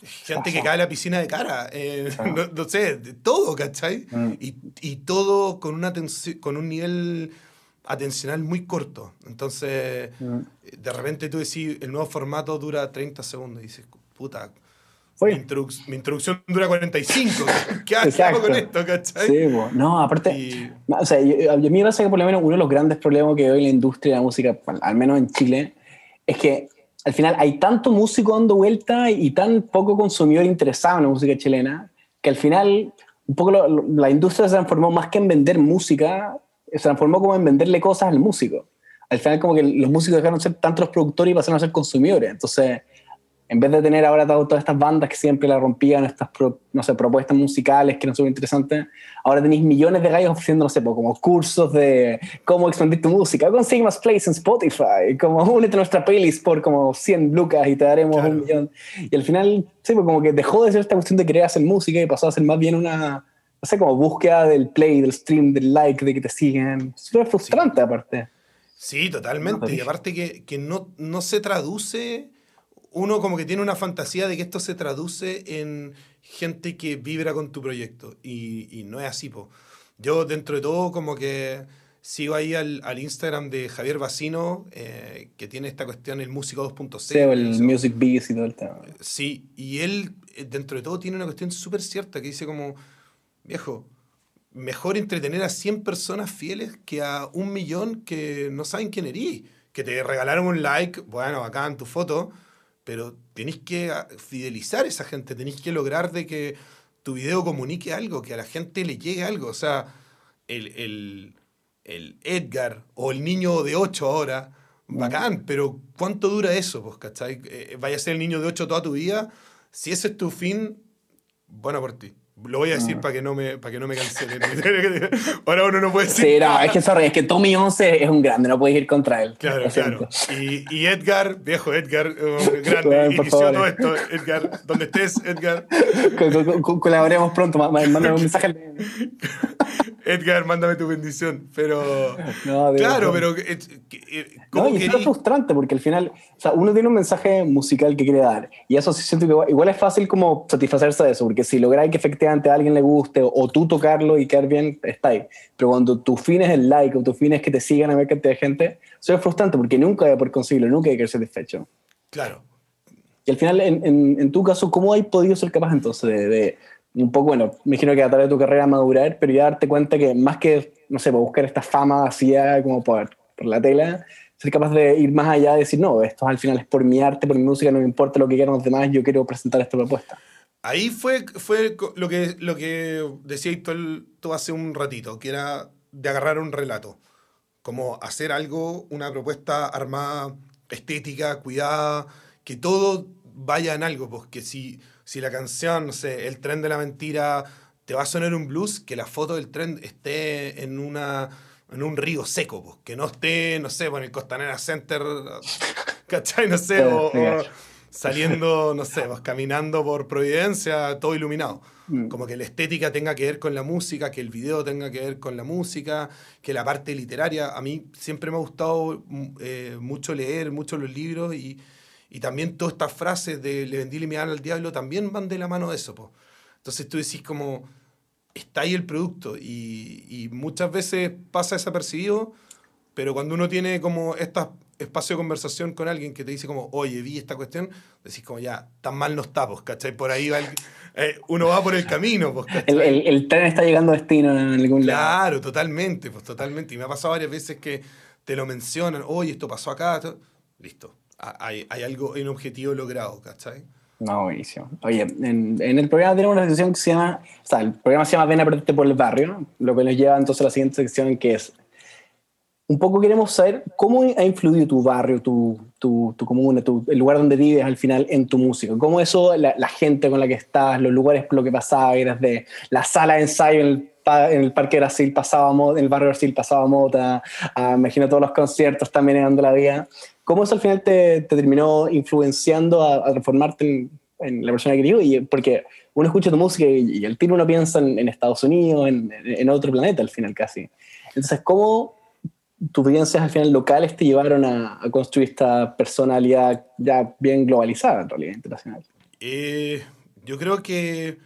gente que cae a la piscina de cara, eh, no, sé, de todo, ¿cachai? Mm. Y, y, todo con, una con un nivel atencional muy corto. Entonces, mm. de repente tú decís, el nuevo formato dura 30 segundos y dices, puta, mi, mi, introducción dura 45. ¿Qué, hago con esto, cachai? Sí, no, aparte, o sea, yo, a mí me pasa que por lo menos uno de los grandes problemas que hoy la industria de la música, al menos en Chile, es que al final hay tanto músico dando vuelta y tan poco consumidor interesado en la música chilena que al final un poco la industria se transformó más que en vender música, se transformó como en venderle cosas al músico. Al final como que los músicos dejaron de ser tanto los productores y pasaron a ser consumidores. Entonces en vez de tener ahora todas estas bandas que siempre la rompían, estas no sé, propuestas musicales que eran súper interesantes, ahora tenéis millones de gallos ofreciendo, no sé, como cursos de cómo expandir tu música, consigue más plays en Spotify, como únete a nuestra playlist por como 100 lucas y te daremos un millón. Y al final, sí, pues como que dejó de ser esta cuestión de querer hacer música y pasó a ser más bien una, no sé, como búsqueda del play, del stream, del like, de que te siguen. Súper frustrante aparte. Sí, totalmente. y aparte que, que no, no se traduce uno como que tiene una fantasía de que esto se traduce en gente que vibra con tu proyecto y, y no es así, po. Yo dentro de todo como que sigo ahí al, al Instagram de Javier Bacino, eh, que tiene esta cuestión, el músico 2.0. Sí, el Music Beats y todo el tema. Sí, y él eh, dentro de todo tiene una cuestión súper cierta que dice como, viejo, mejor entretener a 100 personas fieles que a un millón que no saben quién eres, que te regalaron un like, bueno, acá en tu foto, pero tenéis que fidelizar a esa gente, tenéis que lograr de que tu video comunique algo, que a la gente le llegue algo. O sea, el, Edgar o el niño de 8 ahora, bacán, pero ¿cuánto dura eso? Pues, ¿cachai? Eh, vaya a ser el niño de 8 toda tu vida. Si ese es tu fin, bueno por ti. Lo voy a decir ah. para que no me, para que no me cancelen. Ahora uno no puede decir. Sí, no, es que, sorry, es que Tommy 11 es un grande, no puedes ir contra él. Claro, claro. Y, y, Edgar, viejo Edgar, un grande, inició todo esto. Edgar, donde estés, Edgar. colaboremos pronto, mándame un mensaje. Edgar, mándame tu bendición. Pero. claro, pero. Eh, eh, no, y es frustrante porque al final, o sea, uno tiene un mensaje musical que quiere dar. Y eso sí siento que igual, igual es fácil como satisfacerse de eso, porque si lográis que efectivamente a alguien le guste o, tú tocarlo y quedar bien, está ahí. Pero cuando tu fin es el like o tu fin es que te sigan a ver cantidad de gente, eso es frustrante porque nunca hay por conseguirlo, nunca hay que ser satisfecho. Claro. Y al final, en, en, tu caso, ¿cómo hay podido ser capaz entonces de, un poco, bueno, me imagino que a través de tu carrera madurar, pero ya darte cuenta que más que, no sé, buscar esta fama así como por, por la tela, ser capaz de ir más allá y decir, no, esto al final es por mi arte, por mi música, no me importa lo que quieran los demás, yo quiero presentar esta propuesta. Ahí fue, fue lo, que, lo que decías tú, hace un ratito, que era de agarrar un relato. Como hacer algo, una propuesta armada, estética, cuidada, que todo vaya en algo. Porque si, si la canción, no sé, El tren de la mentira, te va a sonar un blues, que la foto del tren esté en una en un río seco, pues, que no esté, no sé, en el Costanera Center, ¿cachai? No sé, o, saliendo, no sé, vas caminando por Providencia, todo iluminado. Mm. Como que la estética tenga que ver con la música, que el video tenga que ver con la música, que la parte literaria. A mí siempre me ha gustado mm, eh, mucho leer, mucho los libros y, y, también todas estas frases de le vendí mi alma al diablo también van de la mano de eso. Po. Entonces tú decís como, está ahí el producto y, y muchas veces pasa desapercibido, pero cuando uno tiene como estas espacio de conversación con alguien que te dice como, oye, vi esta cuestión, decís como, ya, tan mal no está, pues, ¿cachai? Por ahí va eh, uno va por el camino, pues, el, el, tren está llegando a destino en algún lado. Claro, totalmente, pues, totalmente. Y me ha pasado varias veces que te lo mencionan, oye, esto pasó acá, listo. Hay, hay algo, hay un objetivo logrado, ¿cachai? No, buenísimo. Oye, en, en el programa tenemos una sección que se llama, o sea, el programa se llama Ven a por el barrio, lo que nos lleva entonces a la siguiente sección que es, un poco queremos saber cómo ha influido tu barrio, tu, tu, tu comuna, tu, el lugar donde vives al final en tu música. Cómo eso, la, la gente con la que estás, los lugares por lo que pasaba, eras de la sala de ensayo en el, en el Parque Brasil pasaba Mota, en el barrio Brasil pasaba Mota, ah, me imagino todos los conciertos también en la Vida. ¿Cómo eso al final te, te terminó influenciando a, a transformarte en, en la persona que? Y Porque uno escucha tu música y, y al tiro uno piensa en, en Estados Unidos, en, en otro planeta al final casi. Entonces, ¿cómo tus vivencias al final locales te llevaron a, construir esta personalidad ya bien globalizada en realidad internacional? Eh, yo creo que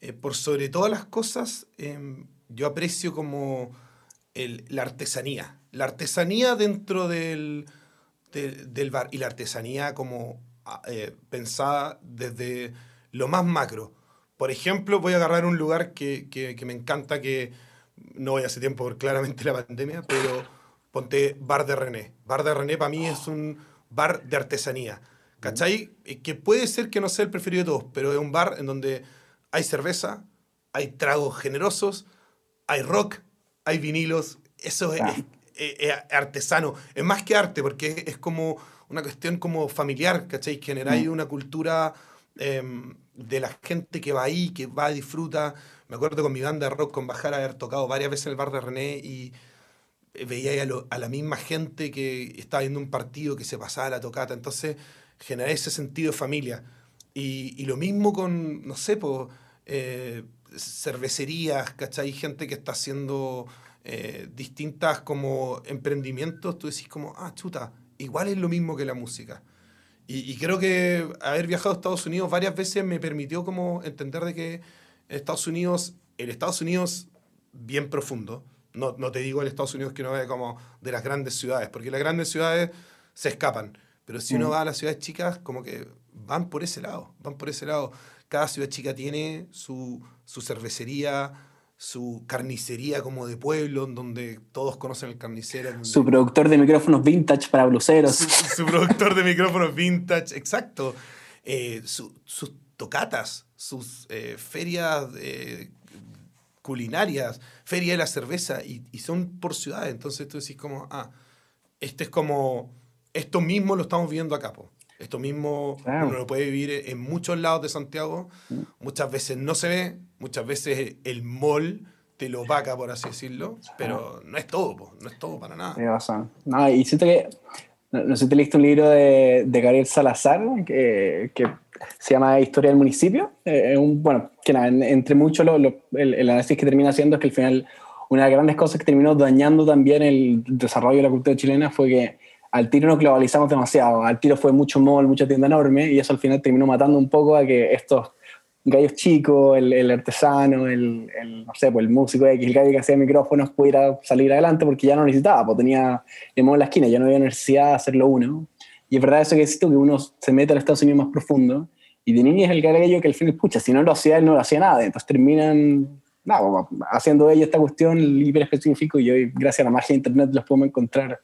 eh, por sobre todas las cosas, em, yo aprecio como la artesanía. La artesanía dentro del, del- bar y la artesanía como ah, eh, pensada desde lo más macro. Por ejemplo, voy a agarrar un lugar que, que- que me encanta, que no voy hace tiempo por claramente la pandemia, pero ponte Bar de René. Bar de René para mí es un bar de artesanía. ¿Cachai? Eh, Que puede ser que no sea el preferido de todos, pero es un bar en donde hay cerveza, hay tragos generosos, hay rock, hay vinilos. Eso es, es- es- es artesano. Es más que arte, porque es, como una cuestión como familiar, ¿cachai? Generáis Mm. una cultura em, de la gente que va ahí, que va, disfruta. Me acuerdo con mi banda de rock, con Bajar, haber tocado varias veces en el bar de René y veía ahí a, lo- a la misma gente que estaba viendo un partido que se pasaba la tocata. Entonces, generé ese sentido de familia. Y, y lo mismo con, no sé, po, eh, cervecerías, ¿cachai? Gente que está haciendo eh, distintas como emprendimientos. Tú decís como, ah, chuta, igual es lo mismo que la música. Y, y creo que haber viajado a Estados Unidos varias veces me permitió como entender de que Estados Unidos, el Estados Unidos bien profundo, no, no te digo el Estados Unidos que no ve como de las grandes ciudades, porque las grandes ciudades se escapan, pero si uno Mm. va a las ciudades chicas, como que van por ese lado, van por ese lado. Cada ciudad chica tiene su, su cervecería, su carnicería como de pueblo, en donde todos conocen el carnicero. en donde- Su productor de micrófonos vintage para bluseros. su, su productor de micrófonos vintage, exacto. Eh, su- sus tocatas, sus eh, ferias eh, culinarias, feria de la cerveza, y, y son por ciudades. Entonces tú decís como, ah, este es como, esto mismo lo estamos viendo acá, po. Esto mismo Claro. uno lo puede vivir en muchos lados de Santiago. Muchas veces no se ve, muchas veces el mall te lo vaca, por así decirlo, pero no es todo, po, no es todo para nada. Tienes razón. No, y siento que, no, no sé si te leíste un libro de, de Gabriel Salazar que, que se llama Historia del Municipio. Eh, un, bueno, que nada, en- entre mucho lo- lo- el, el análisis que termina haciendo es que al final una de las grandes cosas que terminó dañando también el desarrollo de la cultura chilena fue que al tiro nos globalizamos demasiado, al tiro fue mucho mall, mucha tienda enorme y eso al final terminó matando un poco a que estos gallos chicos, el, el artesano, el, el, no sé, pues el músico X, el gallo que hacía micrófonos pudiera salir adelante porque ya no necesitaba, pues tenía el modo en la esquina, ya no había necesidad de hacerlo uno. Y es verdad eso que decís tú, que uno se mete al Estados Unidos más profundo y de niño es el gallo que al fin, pucha, si no lo hacía él, no lo hacía nada. Entonces terminan pues, haciendo ellos esta cuestión hiper específico y hoy, gracias a la magia de Internet, los podemos encontrar.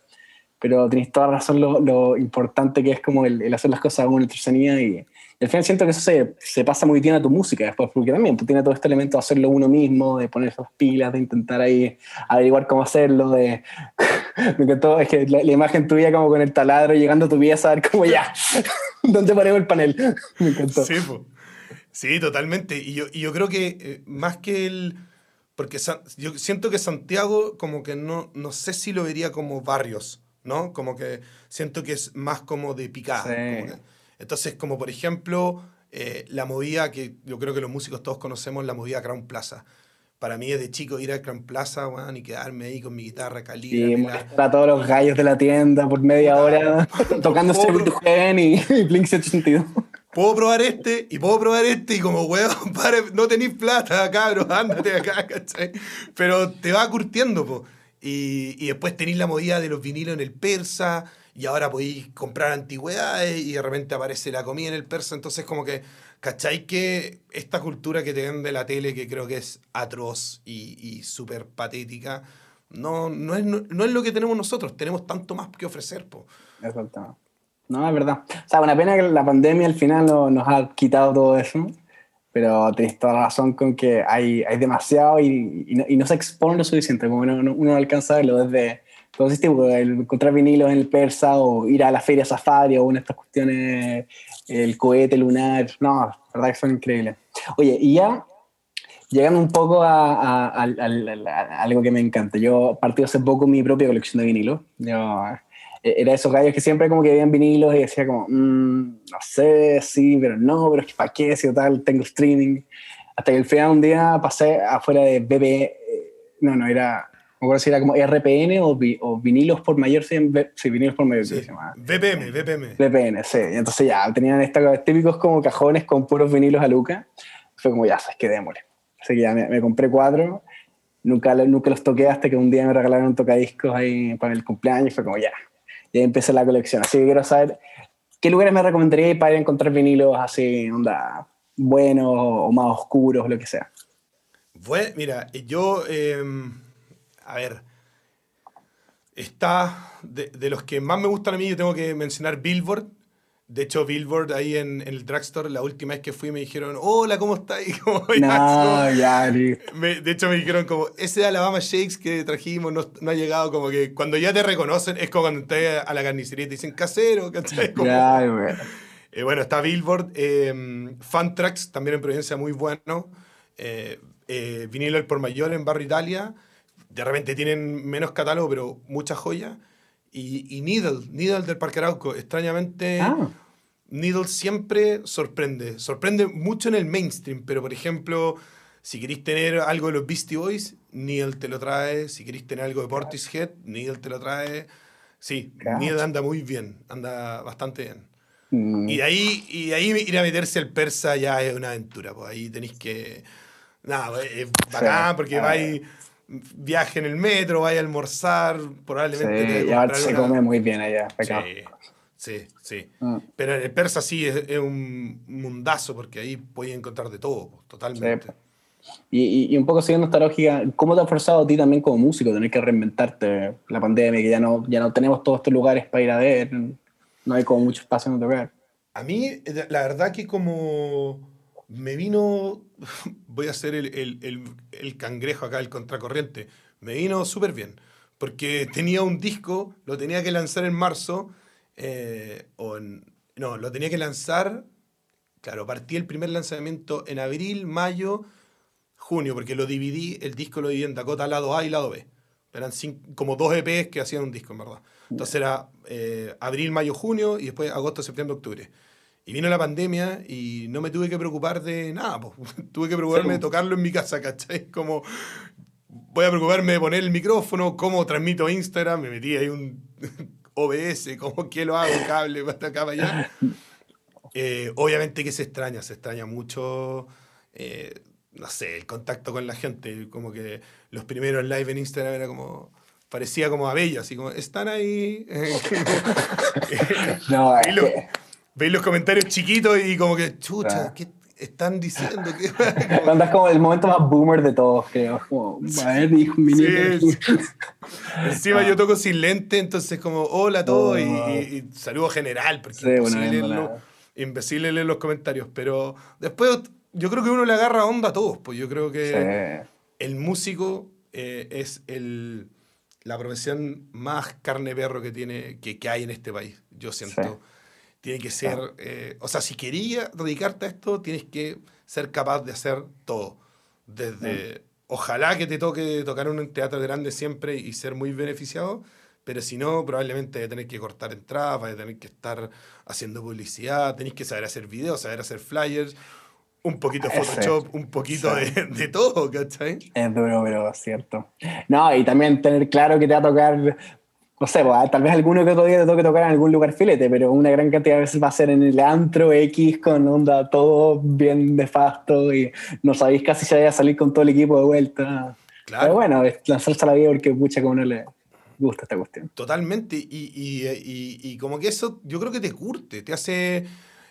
Pero tenéis toda razón lo, lo importante que es como el, el hacer las cosas con artesanía y, y al final siento que eso se, se pasa muy bien a tu música después, porque también pues, tiene todo este elemento de hacerlo uno mismo, de poner esas pilas, de intentar ahí averiguar cómo hacerlo, de... Me encantó, es que la, la imagen tuya como con el taladro llegando a tu pieza a ver como ya, ¿dónde ponemos el panel? Me encantó. Sí, sí, totalmente. Y yo, y yo creo que eh, más que el... Porque San- yo siento que Santiago como que no, no sé si lo vería como barrios, ¿no? Como que siento que es más como de picada. Sí. como que- entonces, como por ejemplo, eh, la movida que yo creo que los músicos todos conocemos, la movida Crown Plaza. Para mí desde chico ir al Crown Plaza, y quedarme ahí con mi guitarra Y calibre. molestar a todos los gallos de la tienda por media Puta. hora tocando Heaven y, y Blink 182. puedo probar este y puedo probar este y como, weón, pare, no tenéis plata, cabros, ándate acá, ¿cachai? Pero te va curtiendo, po. Y, y después tenéis la movida de los vinilos en el persa y ahora podéis comprar antigüedades y de repente aparece la comida en el persa. Entonces como que, ¿cachai? Que esta cultura que te vende la tele, que creo que es atroz y, y súper patética, no, no, es, no, no es lo que tenemos nosotros. Tenemos tanto más que ofrecer, po. No, es verdad. O sea, una pena que la pandemia al final no- nos ha quitado todo eso, pero tienes toda la razón con que hay, hay demasiado y, y no, y no se expone lo suficiente, como no, no- uno no alcanza a verlo desde todo ese tipo, el encontrar vinilos en el persa o ir a la feria safari o una de estas cuestiones, el cohete lunar, no, la verdad que son increíbles. Oye, y ya llegando un poco a, a- al- a algo que me encanta, yo partí hace poco mi propia colección de vinilos, yo era de esos gallos que siempre como que veían vinilos y decía como, "Mm, no sé, sí, pero no, pero es que para qué, si total tengo streaming. Hasta que al final un día pasé afuera de BP, eh, no, no, era, no acuerdo si era como RPN o, vi- o vinilos por mayor, sí, sí, vinilos por mayor, Sí. se llamaba. VPM, VPM. VPN, sí. Y entonces ya, tenían estos típicos como cajones con puros vinilos a Luca. Fue como, ya, sabes que démosle. Así que ya me, me compré cuatro. Nunca, nunca los toqué hasta que un día me regalaron un tocadiscos ahí para el cumpleaños y fue como, ya. Y empecé la colección. Así que quiero saber qué lugares me recomendaría para encontrar vinilos así, onda, buenos o más oscuros, lo que sea. Bueno, mira, yo, eh, a ver, está de, de los que más me gustan a mí, yo tengo que mencionar Billboard. De hecho, Billboard ahí en, en el drugstore, la última vez que fui me dijeron, hola, ¿cómo estás? Y como, ya, No, ya, listo. Me- de hecho, me dijeron como, ese de Alabama Shakes que trajimos no, no ha llegado, como que cuando ya te reconocen, es como cuando entras a la carnicería y te dicen casero, ¿cachai? Como- Ya, eh, bueno, está Billboard, eh, Fan Tracks, también en Providencia, muy bueno. Eh, eh, vinilo al por mayor en Barrio Italia. De repente tienen menos catálogo, pero mucha joya. Y, y Needle, Needle del Parque Arauco. Extrañamente, Ah, Needle siempre sorprende. Sorprende mucho en el mainstream, pero por ejemplo, si queréis tener algo de los Beastie Boys, Needle te lo trae. Si queréis tener algo de Portishead, Needle te lo trae. Sí, Cacha. Needle anda muy bien, anda bastante bien. mm, Y de ahí, y de ahí ir a meterse al persa ya es una aventura. Pues ahí tenéis que. Nada, es bacán Sí. porque Ah. vais. Viaje en el metro, vais a almorzar, probablemente. te sí, vais a y ahora comprar se come muy bien allá. acá. Sí, sí, sí. Mm. Pero el persa sí es, es un mundazo porque ahí podéis encontrar de todo, totalmente. Sí. Y, y- un poco siguiendo esta lógica, ¿cómo te ha forzado a ti también como músico tener que reinventarte la pandemia, que ya no, ya no tenemos todos estos lugares para ir a ver, no hay como mucho espacio donde tocar? A mí, la verdad que como me vino, voy a ser el, el- el- el cangrejo acá, el contracorriente, me vino súper bien, porque tenía un disco, lo tenía que lanzar en marzo, eh, o en- no, lo tenía que lanzar, claro, partí el primer lanzamiento en abril, mayo, junio, porque lo dividí, el disco lo dividí en Dakota lado A y lado B. Eran cin- como dos EPs que hacían un disco, en verdad. Entonces era eh, abril, mayo, junio y después agosto, septiembre, octubre. Y vino la pandemia y no me tuve que preocupar de nada. tuve que preocuparme de tocarlo en mi casa, ¿cachai? Como voy a preocuparme de poner el micrófono, cómo transmito Instagram, me metí ahí un OBS, cómo qué lo hago, cable, para acá, para allá. Eh, obviamente que se extraña, se extraña mucho, eh, no sé, el contacto con la gente, como que los primeros live en Instagram era como, parecía como a bello, así como, están ahí. No, es Veis los, que- veis los comentarios chiquitos y como que, chucha. ¿qué están diciendo? ¿Qué? cuando es como el momento más boomer de todos, creo. Como, a ver, vinilo. Sí, Encima yo toco sin lente, entonces como, hola a todos y, Oh. y- y saludo general, porque Sí, bueno, imposible, viendo leerlo- imposible leer los comentarios, pero después yo creo que uno le agarra onda a todos, pues yo creo que el músico eh, es el, la profesión más carne perro que, tiene, que, que hay en este país, yo siento. Tiene que ser, eh, o sea, si querías dedicarte a esto, tienes que ser capaz de hacer todo. Desde, ojalá que te toque tocar en un teatro grande siempre y ser muy beneficiado, pero si no, probablemente vas a tener que cortar entradas, vas a tener que estar haciendo publicidad, tenés que saber hacer videos, saber hacer flyers, un poquito de Ese. Photoshop, un poquito Sí. de, de todo, ¿cachai? Es duro, pero es cierto. No, y también tener claro que te va a tocar, no sé, pues, tal vez alguno que otro día te toque tocar en algún lugar filete, pero una gran cantidad de veces va a ser en el antro X con onda todo bien nefasto y no sabéis casi si vaya a salir con todo el equipo de vuelta. Claro. Pero bueno, lanzarse a la vida porque pucha a uno le gusta esta cuestión. Totalmente. Y, y- y- y como que eso yo creo que te curte, te hace...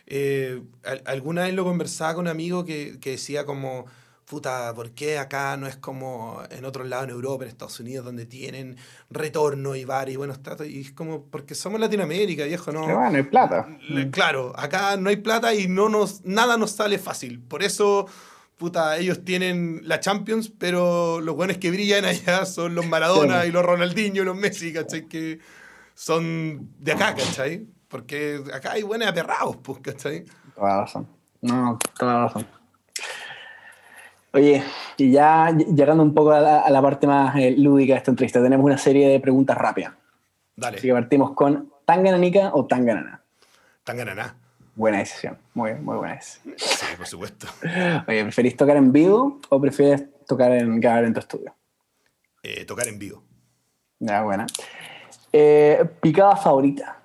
eh, al- alguna vez lo conversaba con un amigo que, que decía como, puta, ¿por qué acá no es como en otros lados en Europa, en Estados Unidos, donde tienen retorno y bar y buenos tratos? Y es como, porque somos Latinoamérica, viejo, ¿no? Bueno, hay plata. Claro, acá no hay plata y no nos, nada nos sale fácil. Por eso, puta, ellos tienen la Champions, pero los buenos que brillan allá son los Maradona Sí. y los Ronaldinho y los Messi, ¿cachai? Que son de acá, ¿cachai? Porque acá hay buenos aperrados, pues, ¿cachai? Toda razón. No, toda razón. Oye, y ya ll- llegando un poco a la, a la parte más eh, lúdica de esta entrevista, tenemos una serie de preguntas rápidas. Dale, Así que partimos con ¿Tangananica o Tanganana? Tangananá. Buena decisión, muy, muy buena decisión. Sí, por supuesto. Oye, ¿preferís tocar en vivo o prefieres tocar en, grabar en tu estudio? Eh, tocar en vivo. Ya, buena. Eh, ¿Picada favorita?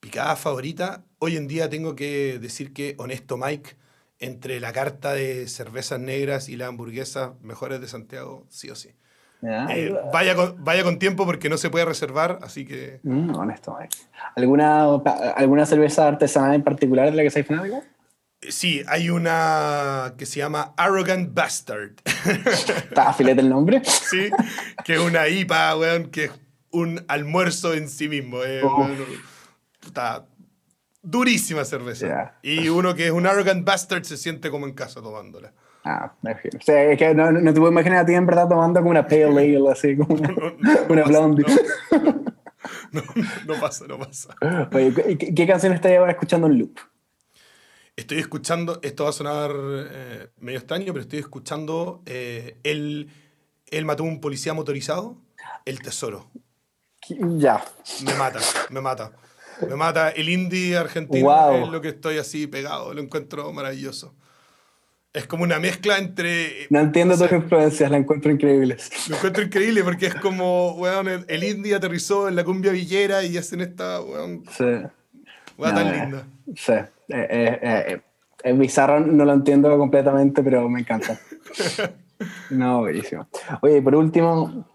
Picada favorita. Hoy en día tengo que decir que Honesto Mike, entre la carta de cervezas negras y las hamburguesas mejores de Santiago, sí o sí. Eh, vaya, con, vaya con tiempo porque no se puede reservar, así que Mm, honesto, Mike. ¿Alguna, ¿Alguna cerveza artesanal en particular de la que seas fanático? eh, sí, hay una que se llama Arrogant Bastard, ¿Está filete el nombre? ¿sí? que es una IPA, weón, que es un almuerzo en sí mismo. eh, Uf. weón, puta, durísima cerveza. Y uno que es un Arrogant Bastard se siente como en casa tomándola. Ah, me imagino. O sea, es que no, no te puedo imaginar a ti en verdad tomando como una pale ale, así como una, una pasa, blondie. No, no pasa, no pasa. Oye, ¿qué, qué- qué canción estás ahora escuchando en loop? Estoy escuchando, esto va a sonar eh, medio extraño, pero estoy escuchando eh, él, él mató a un policía motorizado, El Tesoro. Ya. Me mata, me mata. Me mata el indie argentino, Wow. es lo que estoy así pegado, lo encuentro maravilloso. Es como una mezcla entre... No entiendo sé, tus influencias, la encuentro increíbles. Lo encuentro increíble porque es como, weón, el, el indie aterrizó en la cumbia villera y hacen esta, weón, Sí. weón No, tan eh, linda. Sí. Eh, eh, eh, eh, es bizarro, no lo entiendo completamente, pero me encanta. No, buenísimo. Oye, por último,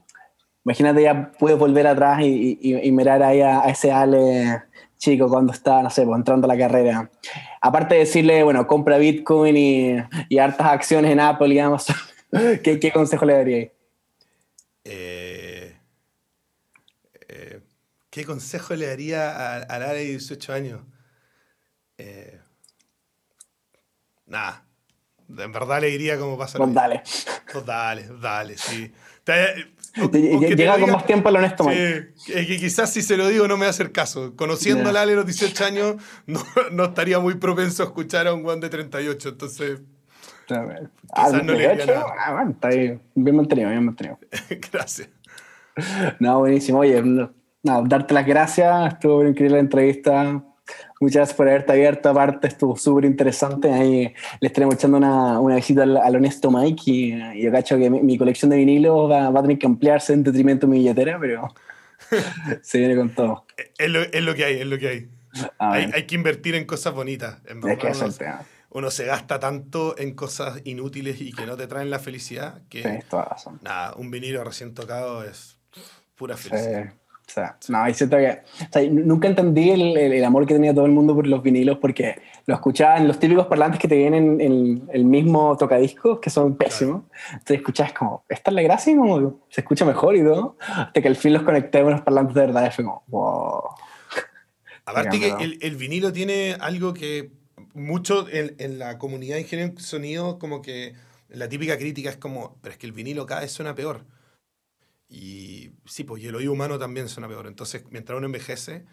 imagínate ya puedes volver atrás y, y- y mirar ahí a, a ese Ale chico cuando está, no sé, pues, entrando a la carrera. Aparte de decirle, bueno, compra Bitcoin y, y hartas acciones en Apple y Amazon, ¿qué, qué consejo le daría ahí? Eh, eh, ¿Qué consejo le daría a- al área de 18 años? Eh, nada. En verdad le diría como pasa. Pues dale. Pues dale, dale, sí. Te- o- o Llega que con más tiempo al honesto. Sí, que, que quizás si se lo digo no me va a hacer caso. Conociendo Ya. al Ale de los 18 años, no, no estaría muy propenso a escuchar a un guan de 38. Entonces, Ah, Quizás no le diría 28, nada. ah, bueno, está ahí, bien mantenido, bien mantenido. gracias. No, buenísimo. Oye, no, darte las gracias. Estuvo increíble la entrevista. Muchas gracias por haberte abierto. Aparte, estuvo súper interesante. Ahí le estaremos echando una, una visita al, al honesto Mike. Y, y yo cacho que mi, mi colección de vinilos va, va a tener que ampliarse en detrimento de mi billetera, pero se viene con todo. Es lo, es lo que hay, es lo que hay. Hay, hay que invertir en cosas bonitas. En Es que uno, es uno se gasta tanto en cosas inútiles y que no te traen la felicidad que Tienes toda razón. nada, un vinilo recién tocado es pura Sí, felicidad. O sea, no, y siento que o sea, nunca entendí el, el- el amor que tenía todo el mundo por los vinilos porque lo escuchaba en los típicos parlantes que te vienen en el, el mismo tocadiscos, que son pésimos. Entonces escuchabas como, esta es la gracia, y como se escucha mejor y todo. Hasta que al fin los conecté con los parlantes de verdad y fue como, wow. Aparte que el, vinilo tiene algo que mucho en, en la comunidad de ingenieros sonido, como que la típica crítica es como, pero es que el vinilo cada vez suena peor. Y sí, pues y el oído humano también suena peor. Entonces, mientras uno envejece,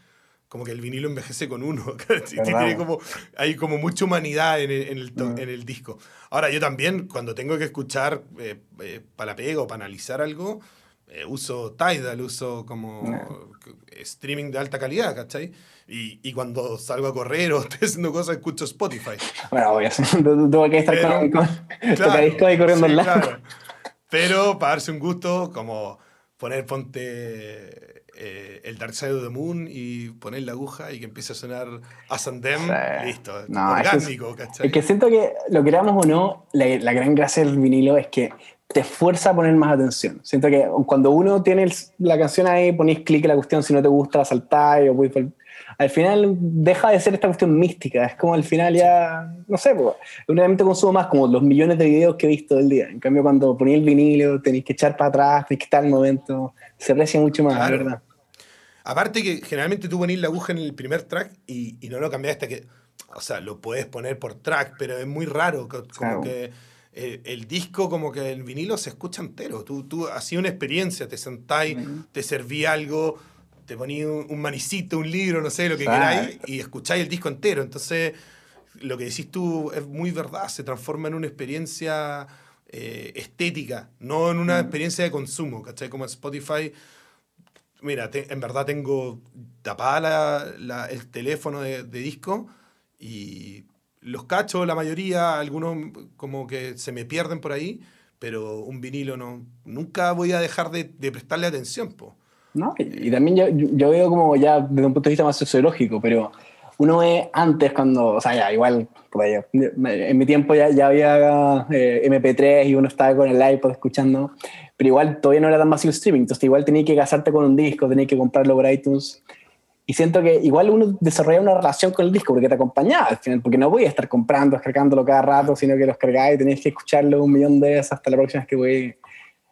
como que el vinilo envejece con uno. Tiene como, hay como mucha humanidad en el, en el, Mm. en el disco. Ahora, yo también, cuando tengo que escuchar eh, eh, para la pega o para analizar algo, eh, uso Tidal, uso como eh, streaming de alta calidad, ¿cachai? Y, y cuando salgo a correr o estoy haciendo cosas, escucho Spotify. Bueno, obvio, tuve que estar con, con Claro, tocadiscos ahí corriendo sí, al lado. claro. Pero para darse un gusto, como poner, ponte eh, el Dark Side of the Moon y poner la aguja y que empiece a sonar As and Them, Sí. listo. No, es orgánico, ¿cachai? Es que siento que, lo queramos o no, la, la gran gracia del vinilo es que te fuerza a poner más atención. Siento que cuando uno tiene el- la canción ahí, ponéis clic en la cuestión, si no te gusta, la saltáis, o por- al final deja de ser esta cuestión mística. Es como al final ya, no sé, pues, de consumo más como los millones de videos que he visto del día. En cambio, cuando ponéis el vinilo, tenéis que echar para atrás, tenéis que estar el momento, se aprecia mucho más, Claro. ¿verdad? Aparte que generalmente tú ponís la aguja en el primer track y, y no lo cambias hasta que... O sea, lo puedes poner por track, pero es muy raro. co- Como Claro. que eh, el disco, como que el vinilo se escucha entero. Tú, tú hacías una experiencia, te sentáis, te serví algo, te poní un, un manicito, un libro, no sé, lo que queráis, y escucháis el disco entero. Entonces, lo que decís tú es muy verdad, se transforma en una experiencia eh, estética, no en una experiencia de consumo, ¿cachai? Como Spotify Mira, te- en verdad tengo tapada la- la- el teléfono de, de disco y los cacho, la mayoría, algunos como que se me pierden por ahí, pero un vinilo no, nunca voy a dejar de, de prestarle atención, po. ¿No? Y, también yo, yo veo como ya desde un punto de vista más sociológico, pero uno ve antes cuando, o sea, ya igual, yo- en mi tiempo ya, ya había eh, MP3 y uno estaba con el iPod escuchando, pero igual todavía no era tan masivo streaming, entonces igual tenías que casarte con un disco, tenías que comprarlo por iTunes. Y siento que igual uno desarrolla una relación con el disco porque te acompañaba al final, porque no voy a estar comprando, descargándolo cada rato, sino que los cargáis y tenéis que escucharlo un millón de veces hasta la próxima vez que voy.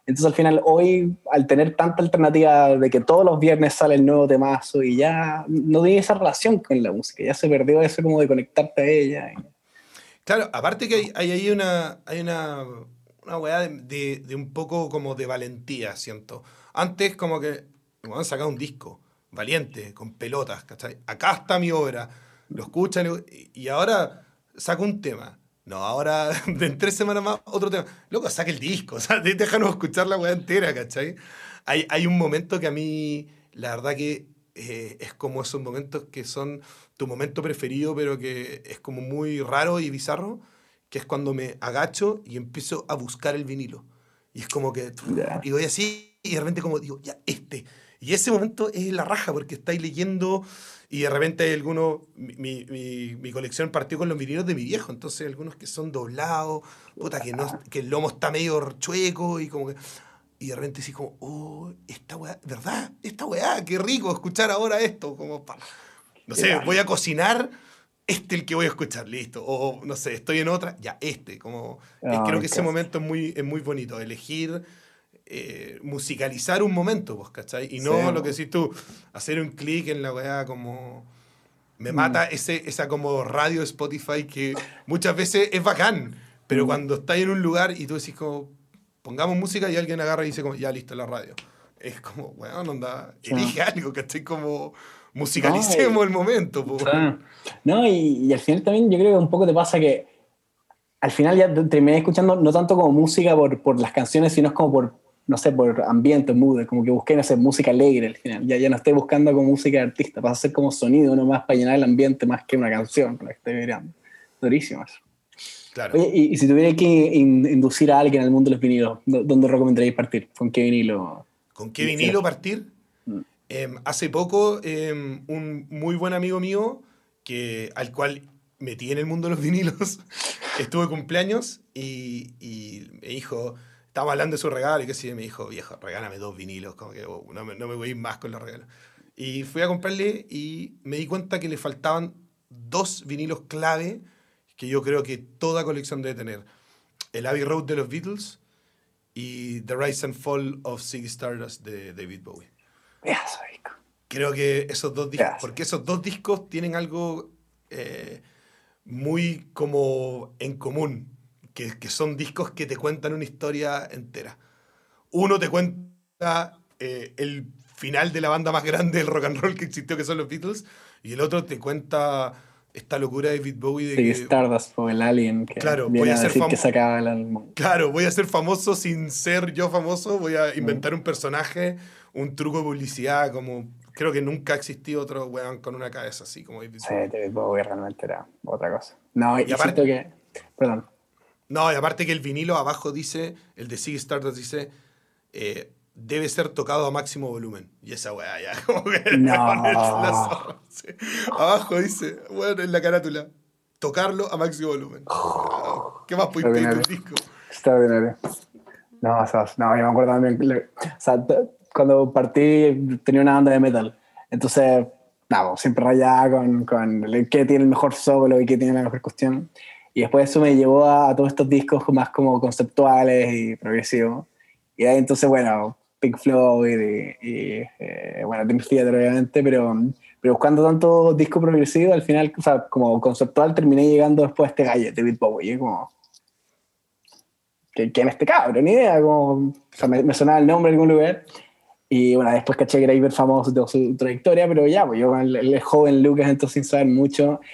Entonces al final hoy, al tener tanta alternativa de que todos los viernes sale el nuevo temazo y ya no tiene esa relación con la música, ya se perdió eso como de conectarte a ella. Claro, aparte que hay, hay ahí una, hay una, una weá de, de- de un poco como de valentía, siento. Antes como que me han sacado un disco, valiente, con pelotas, ¿cachai? Acá está mi obra, lo escuchan y, y ahora saco un tema. No, ahora en tres semanas más otro tema. Loco, saca el disco, o sea, déjanos escuchar la weá entera, ¿cachai? Hay, hay un momento que a mí, la verdad que eh, es como esos momentos que son tu momento preferido, pero que es como muy raro y bizarro, que es cuando me agacho y empiezo a buscar el vinilo. Y es como que, y voy así, y de repente como digo, ya, este. Y ese momento es la raja, porque estáis leyendo y de repente hay algunos, mi, mi, mi- colección partió con los vinilos de mi viejo, entonces algunos que son doblados, puta, que, no, que el lomo está medio chueco y como que... Y de repente sí como, oh, esta weá, ¿verdad? Esta weá, qué rico escuchar ahora esto, como pa- No sé, voy a cocinar, este el que voy a escuchar, listo. O no sé, estoy en otra, ya, este. Como, Ah, creo que ese momento es muy, es muy bonito, elegir, eh, musicalizar un momento, pues, ¿cachai? Y no Sí. lo que decís tú, hacer un clic en la weá como... Me Mm. mata ese, esa como radio Spotify que muchas veces es bacán, pero Mm. cuando estás en un lugar y tú decís como, pongamos música y alguien agarra y dice como, ya listo, la radio. Es como, bueno, onda, Sí. elige algo, ¿cachai? Como musicalicemos el momento, po. No, y, y al final también yo creo que un poco te pasa que al final ya te- terminé escuchando no tanto como música por, por las canciones, sino es como por, no sé, por ambiente, mood, como que busqué, no sé, música alegre al final. Ya, ya no estoy buscando como música de artista, pasa a ser como sonido nomás para llenar el ambiente más que una canción la que estoy mirando. Durísimo eso. Claro. Oye, y, y si tuviera que in- inducir a alguien al mundo de los vinilos, ¿dó- ¿dónde recomendaríais partir? ¿Con qué vinilo? ¿Con qué vinilo partir? Mm. Em, hace poco, em, un muy buen amigo mío, que, al cual metí en el mundo de los vinilos, estuvo de cumpleaños y, y me dijo, estábamos hablando de su regalo y qué sé yo, me dijo, viejo, regálame dos vinilos, como que oh, no, me, no me voy a ir más con los regalos. Y fui a comprarle y me di cuenta que le faltaban dos vinilos clave que yo creo que toda colección debe tener. El Abbey Road de los Beatles y The Rise and Fall of Ziggy Stardust de David Bowie. Disco. Creo que esos dos discos, Gracias. porque esos dos discos tienen algo eh, muy como en común, que, que son discos que te cuentan una historia entera. Uno te cuenta eh, el final de la banda más grande del rock and roll que existió, que son los Beatles, y el otro te cuenta esta locura de David Bowie de Sí, que, Stardust o el Alien que Claro, voy a ser decir que sacaba el álbum. Claro, voy a ser famoso sin ser yo famoso, voy Mm. a inventar un personaje, un truco de publicidad, como creo que nunca ha existido otro weón con una cabeza así como David Sí, Bowie. David Bowie realmente era otra cosa. No, y, Y aparte- siento que... Perdón. No, y aparte que el vinilo abajo dice, el de Ziggy Stardust dice, eh, debe ser tocado a máximo volumen. Y esa weá ya, como que No. la sí. Abajo dice, bueno, en la carátula, tocarlo a máximo volumen. ¿Qué más puedes pedir de un disco? Extraordinario. No, o sea, no, yo me acuerdo también. O sea, cuando partí tenía una banda de metal. Entonces, nada, siempre rayaba con, con el que tiene el mejor solo y que tiene la mejor cuestión. Y después eso me llevó a, a todos estos discos más como conceptuales y progresivos. Y ahí entonces, bueno, Pink Floyd y, y, eh, bueno, Dream Theater obviamente, pero, pero buscando tanto disco progresivo, al final, o sea, como conceptual, terminé llegando después a este gallo, David Bowie, y como... ¿Qué- ¿Quién es este cabrón? Ni idea, como, o sea, me, me sonaba el nombre en algún lugar. Y bueno, después caché que era hiper famoso de su trayectoria, pero ya, pues yo con el, el joven Lucas, entonces sin saber mucho, eh,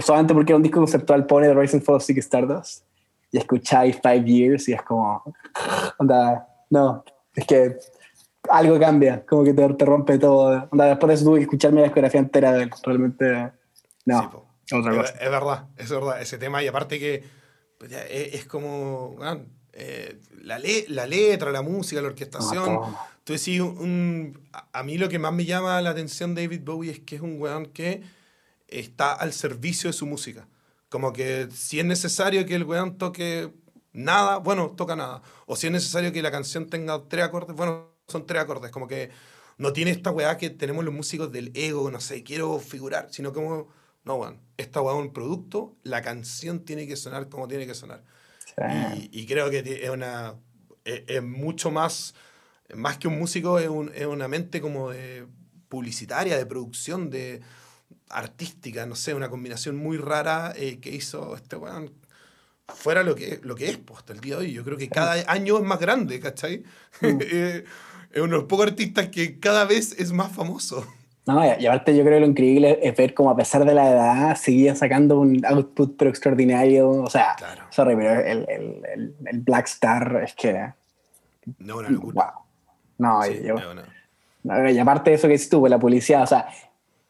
solamente porque era un disco conceptual, pone The Rising Fall of Ziggy Stardust, y escucháis Five Years, y es como, onda, no, es que algo cambia, como que te, te rompe todo. Onda, después de eso tuve que escucharme la discografía entera de él, realmente, no, Sí, otra Es, cosa. es verdad, es verdad, ese tema. Y aparte que pues, ya, es, es como eh, la, le- la letra, la música, la orquestación. No, Tú decís, un, un- a, a mí lo que más me llama la atención de David Bowie es que es un weón que está al servicio de su música. Como que si es necesario que el weón toque nada, bueno, toca nada. O si es necesario que la canción tenga tres acordes, bueno, son tres acordes. Como que no tiene esta weá que tenemos los músicos del ego, no sé, quiero figurar, sino como, no, weón, esta weá es un producto, la canción tiene que sonar como tiene que sonar. Sí. Y, y creo que es una es, es mucho más más que un músico es, un- es una mente como de publicitaria de producción de artística no sé una combinación muy rara eh, que hizo este weón fuera lo que lo que es hasta el día de hoy yo creo que cada año es más grande ¿cachai? Eh, es uno de los pocos artistas que cada vez es más famoso No, y, aparte yo creo que lo increíble es ver como a pesar de la edad seguía sacando un output pero extraordinario. O sea, Claro. sorry, pero el, el, el, el Black Star es que... no una locura Wow. No, Sí, y, yo- una- no, y aparte de eso que tú, pues, la publicidad, o sea,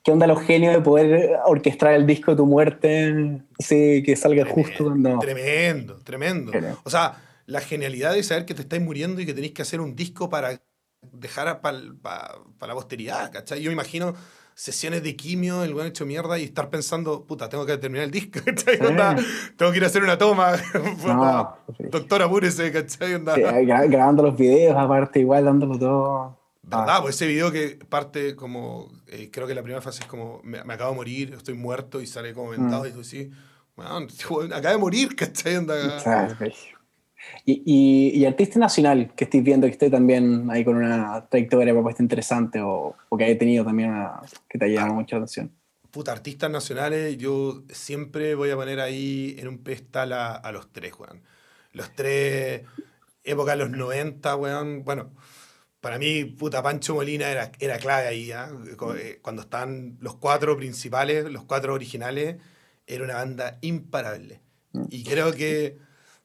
¿qué onda los genios de poder orquestar el disco de tu muerte? Sí, que salga justo cuando... Tremendo, tremendo. O sea, la genialidad de saber que te estáis muriendo y que tenéis que hacer un disco para dejar para la posteridad, ¿cachai? Yo me imagino sesiones de quimio, el buen hecho mierda y estar pensando, puta, tengo que terminar el disco, ¿cachai? Onda, tengo que ir a hacer una toma. Sí. Doctor, apúrese, ¿cachai? Onda. Sí, gra- grabando los videos, aparte, igual dándolo todo. ¿Verdad? Pues ese video que parte como, eh, creo que la primera fase es como, me, me acabo de morir, estoy muerto y sale como vendado Mm. y tú sí, bueno, acaba de morir, ¿cachai? Y, y, y artista nacional que estéis viendo que esté también ahí con una trayectoria propuesta interesante o, o que haya tenido también una que te haya llamado mucha atención. Puta, artistas nacionales, yo siempre voy a poner ahí en un pedestal a, a los tres, weón. Los tres, época de los 90, weón. Bueno, para mí, puta, Pancho Molina era, era clave ahí, ¿ah? Co- eh, Cuando estaban los cuatro principales, los cuatro originales, era una banda imparable. Y creo que,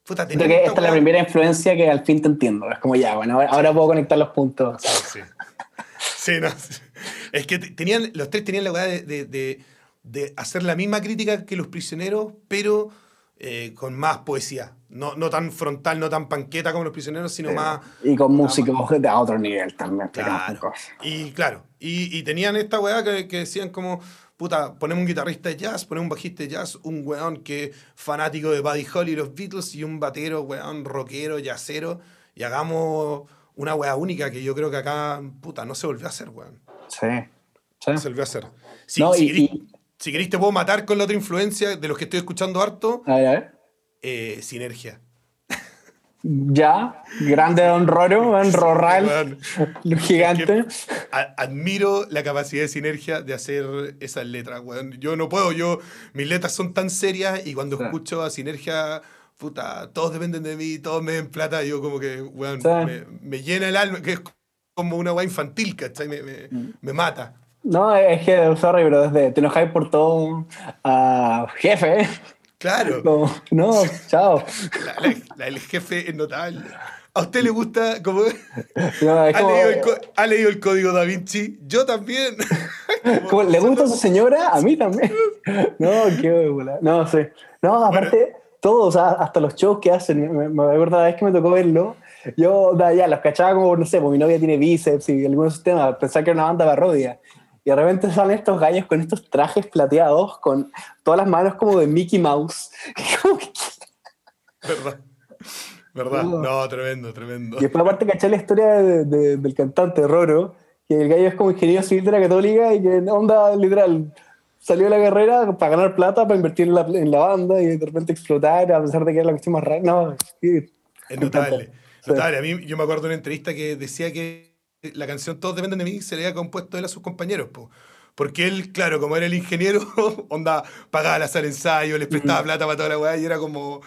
puta, Creo tenían que esta es la primera influencia que al fin te entiendo. Es como ya, bueno, ahora, ahora puedo conectar los puntos. Sí. Sí, no. sí. Es que te- tenían, los tres tenían la de, de- de- de hacer la misma crítica que los prisioneros, pero eh, con más poesía. No, no tan frontal, no tan panqueta como los prisioneros, sino más. Y con músicos de a otro nivel también. Claro. cosas. Y claro, y, y tenían esta weá que, que decían como, puta, ponemos un guitarrista de jazz, ponemos un bajista de jazz, un weón que fanático de Buddy Holly y los Beatles y un batero, weón, rockero, jazzero, y hagamos una weá única que yo creo que acá, puta, no se volvió a hacer, weón. Sí. sí. No se volvió a hacer. Si, No, si, y- y- si querís te puedo matar con la otra influencia de los que estoy escuchando harto, A ver, a ver. eh, Sinergia. Ya, grande Don Roro, Don Rorral. A- admiro la capacidad de sinergia de hacer esas letras, weón. Yo no puedo, yo, mis letras son tan serias y cuando Sí. escucho a sinergia, puta, todos dependen de mí, todos me den plata, yo como que, weón, Sí. me, me llena el alma, que es como una weá infantil, ¿cachai? Me, me, Mm. me mata. No, es que, sorry, pero desde te enojáis por todo a jefe. Claro. Como, no, chao. La, la- la del jefe es notable. ¿A usted le gusta como... No, es ¿Ha, como- leído el, ha leído el código Da Vinci? Yo también. como, ¿Le gusta a su señora? A mí también. No, qué bola. No, sí. No, aparte, todo, o sea, hasta los shows que hacen, me, me acuerdo la vez que me tocó verlo, yo ya los cachaba como, no sé, pues mi novia tiene bíceps y algunos sistemas, pensaba que era una banda parodia. Y de repente salen estos gallos con estos trajes plateados, con todas las manos como de Mickey Mouse. ¿Verdad? ¿Verdad? No. No, tremendo, tremendo. Y después aparte caché la historia de- de- del cantante Roro, que el gallo es como ingeniero civil de la católica y que onda literal salió de la carrera para ganar plata, para invertir en la, en la banda y de repente explotar, a pesar de que era la cuestión más rara. No, sí, Es. Sí. Notable. A mí, yo me acuerdo de una entrevista que decía que la canción Todos dependen de mí se le había compuesto él a sus compañeros. po. Porque él, claro, como era el ingeniero, onda, pagaba la sala de ensayo, les prestaba plata para toda la weá y era como.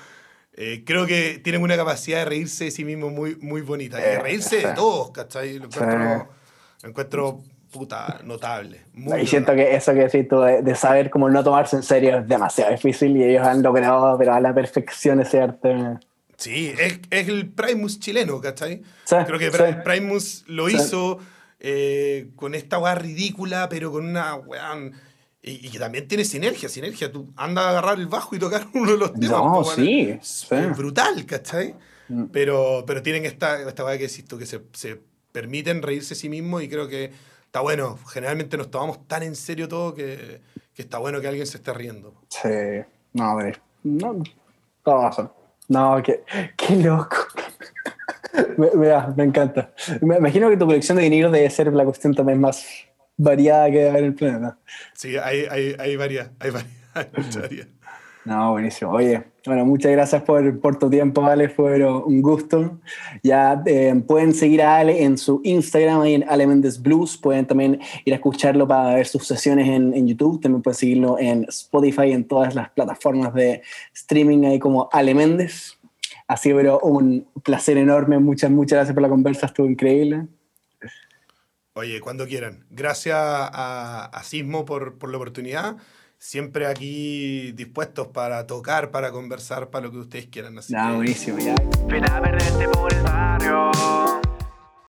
eh, creo que tienen una capacidad de reírse de sí mismo muy, muy bonita. Y de Eh, reírse de sí. todos, ¿cachai? Lo Sí. encuentro, lo encuentro puta, notable. Muy y siento que eso que decís tú de, de saber cómo no tomarse en serio es demasiado difícil y ellos han logrado, pero a la perfección ese arte. Sí, es, es el Primus chileno, ¿cachai? Sí, Creo que sí. Pri- Primus lo Sí. hizo eh, con esta weá ridícula, pero con una weá. Y, y que también tiene sinergia, sinergia. Tú andas a agarrar el bajo y tocar uno de los temas. No, po, weón. sí, Es sí. brutal, ¿cachai? Mm. Pero, pero tienen esta, esta weá que tú, que se, se permiten reírse a sí mismos y creo que está bueno. Generalmente nos tomamos tan en serio todo que, que está bueno que alguien se esté riendo. Sí, no, no, todo razón. No, qué, qué loco. me, me, encanta. Me imagino que tu colección de vinilos debe ser la cuestión también más variada que debe haber en el planeta. Sí, hay, hay, hay varias, hay varias, hay varias. No, buenísimo. Oye, bueno, muchas gracias por, por tu tiempo, Ale. Fue un gusto. Ya eh, pueden seguir a Ale en su Instagram, ahí en Ale Méndez Blues. Pueden también ir a escucharlo para ver sus sesiones en, en YouTube. También pueden seguirlo en Spotify, en todas las plataformas de streaming, ahí como Ale Méndez. Ha sido pero un placer enorme. Muchas, muchas gracias por la conversa. Estuvo increíble. Oye, cuando quieran. Gracias a, a Sismo por, por la oportunidad. Siempre aquí dispuestos para tocar, para conversar, para lo que ustedes quieran. Así No, que- buenísimo. Ya. Ven a perderte por el barrio.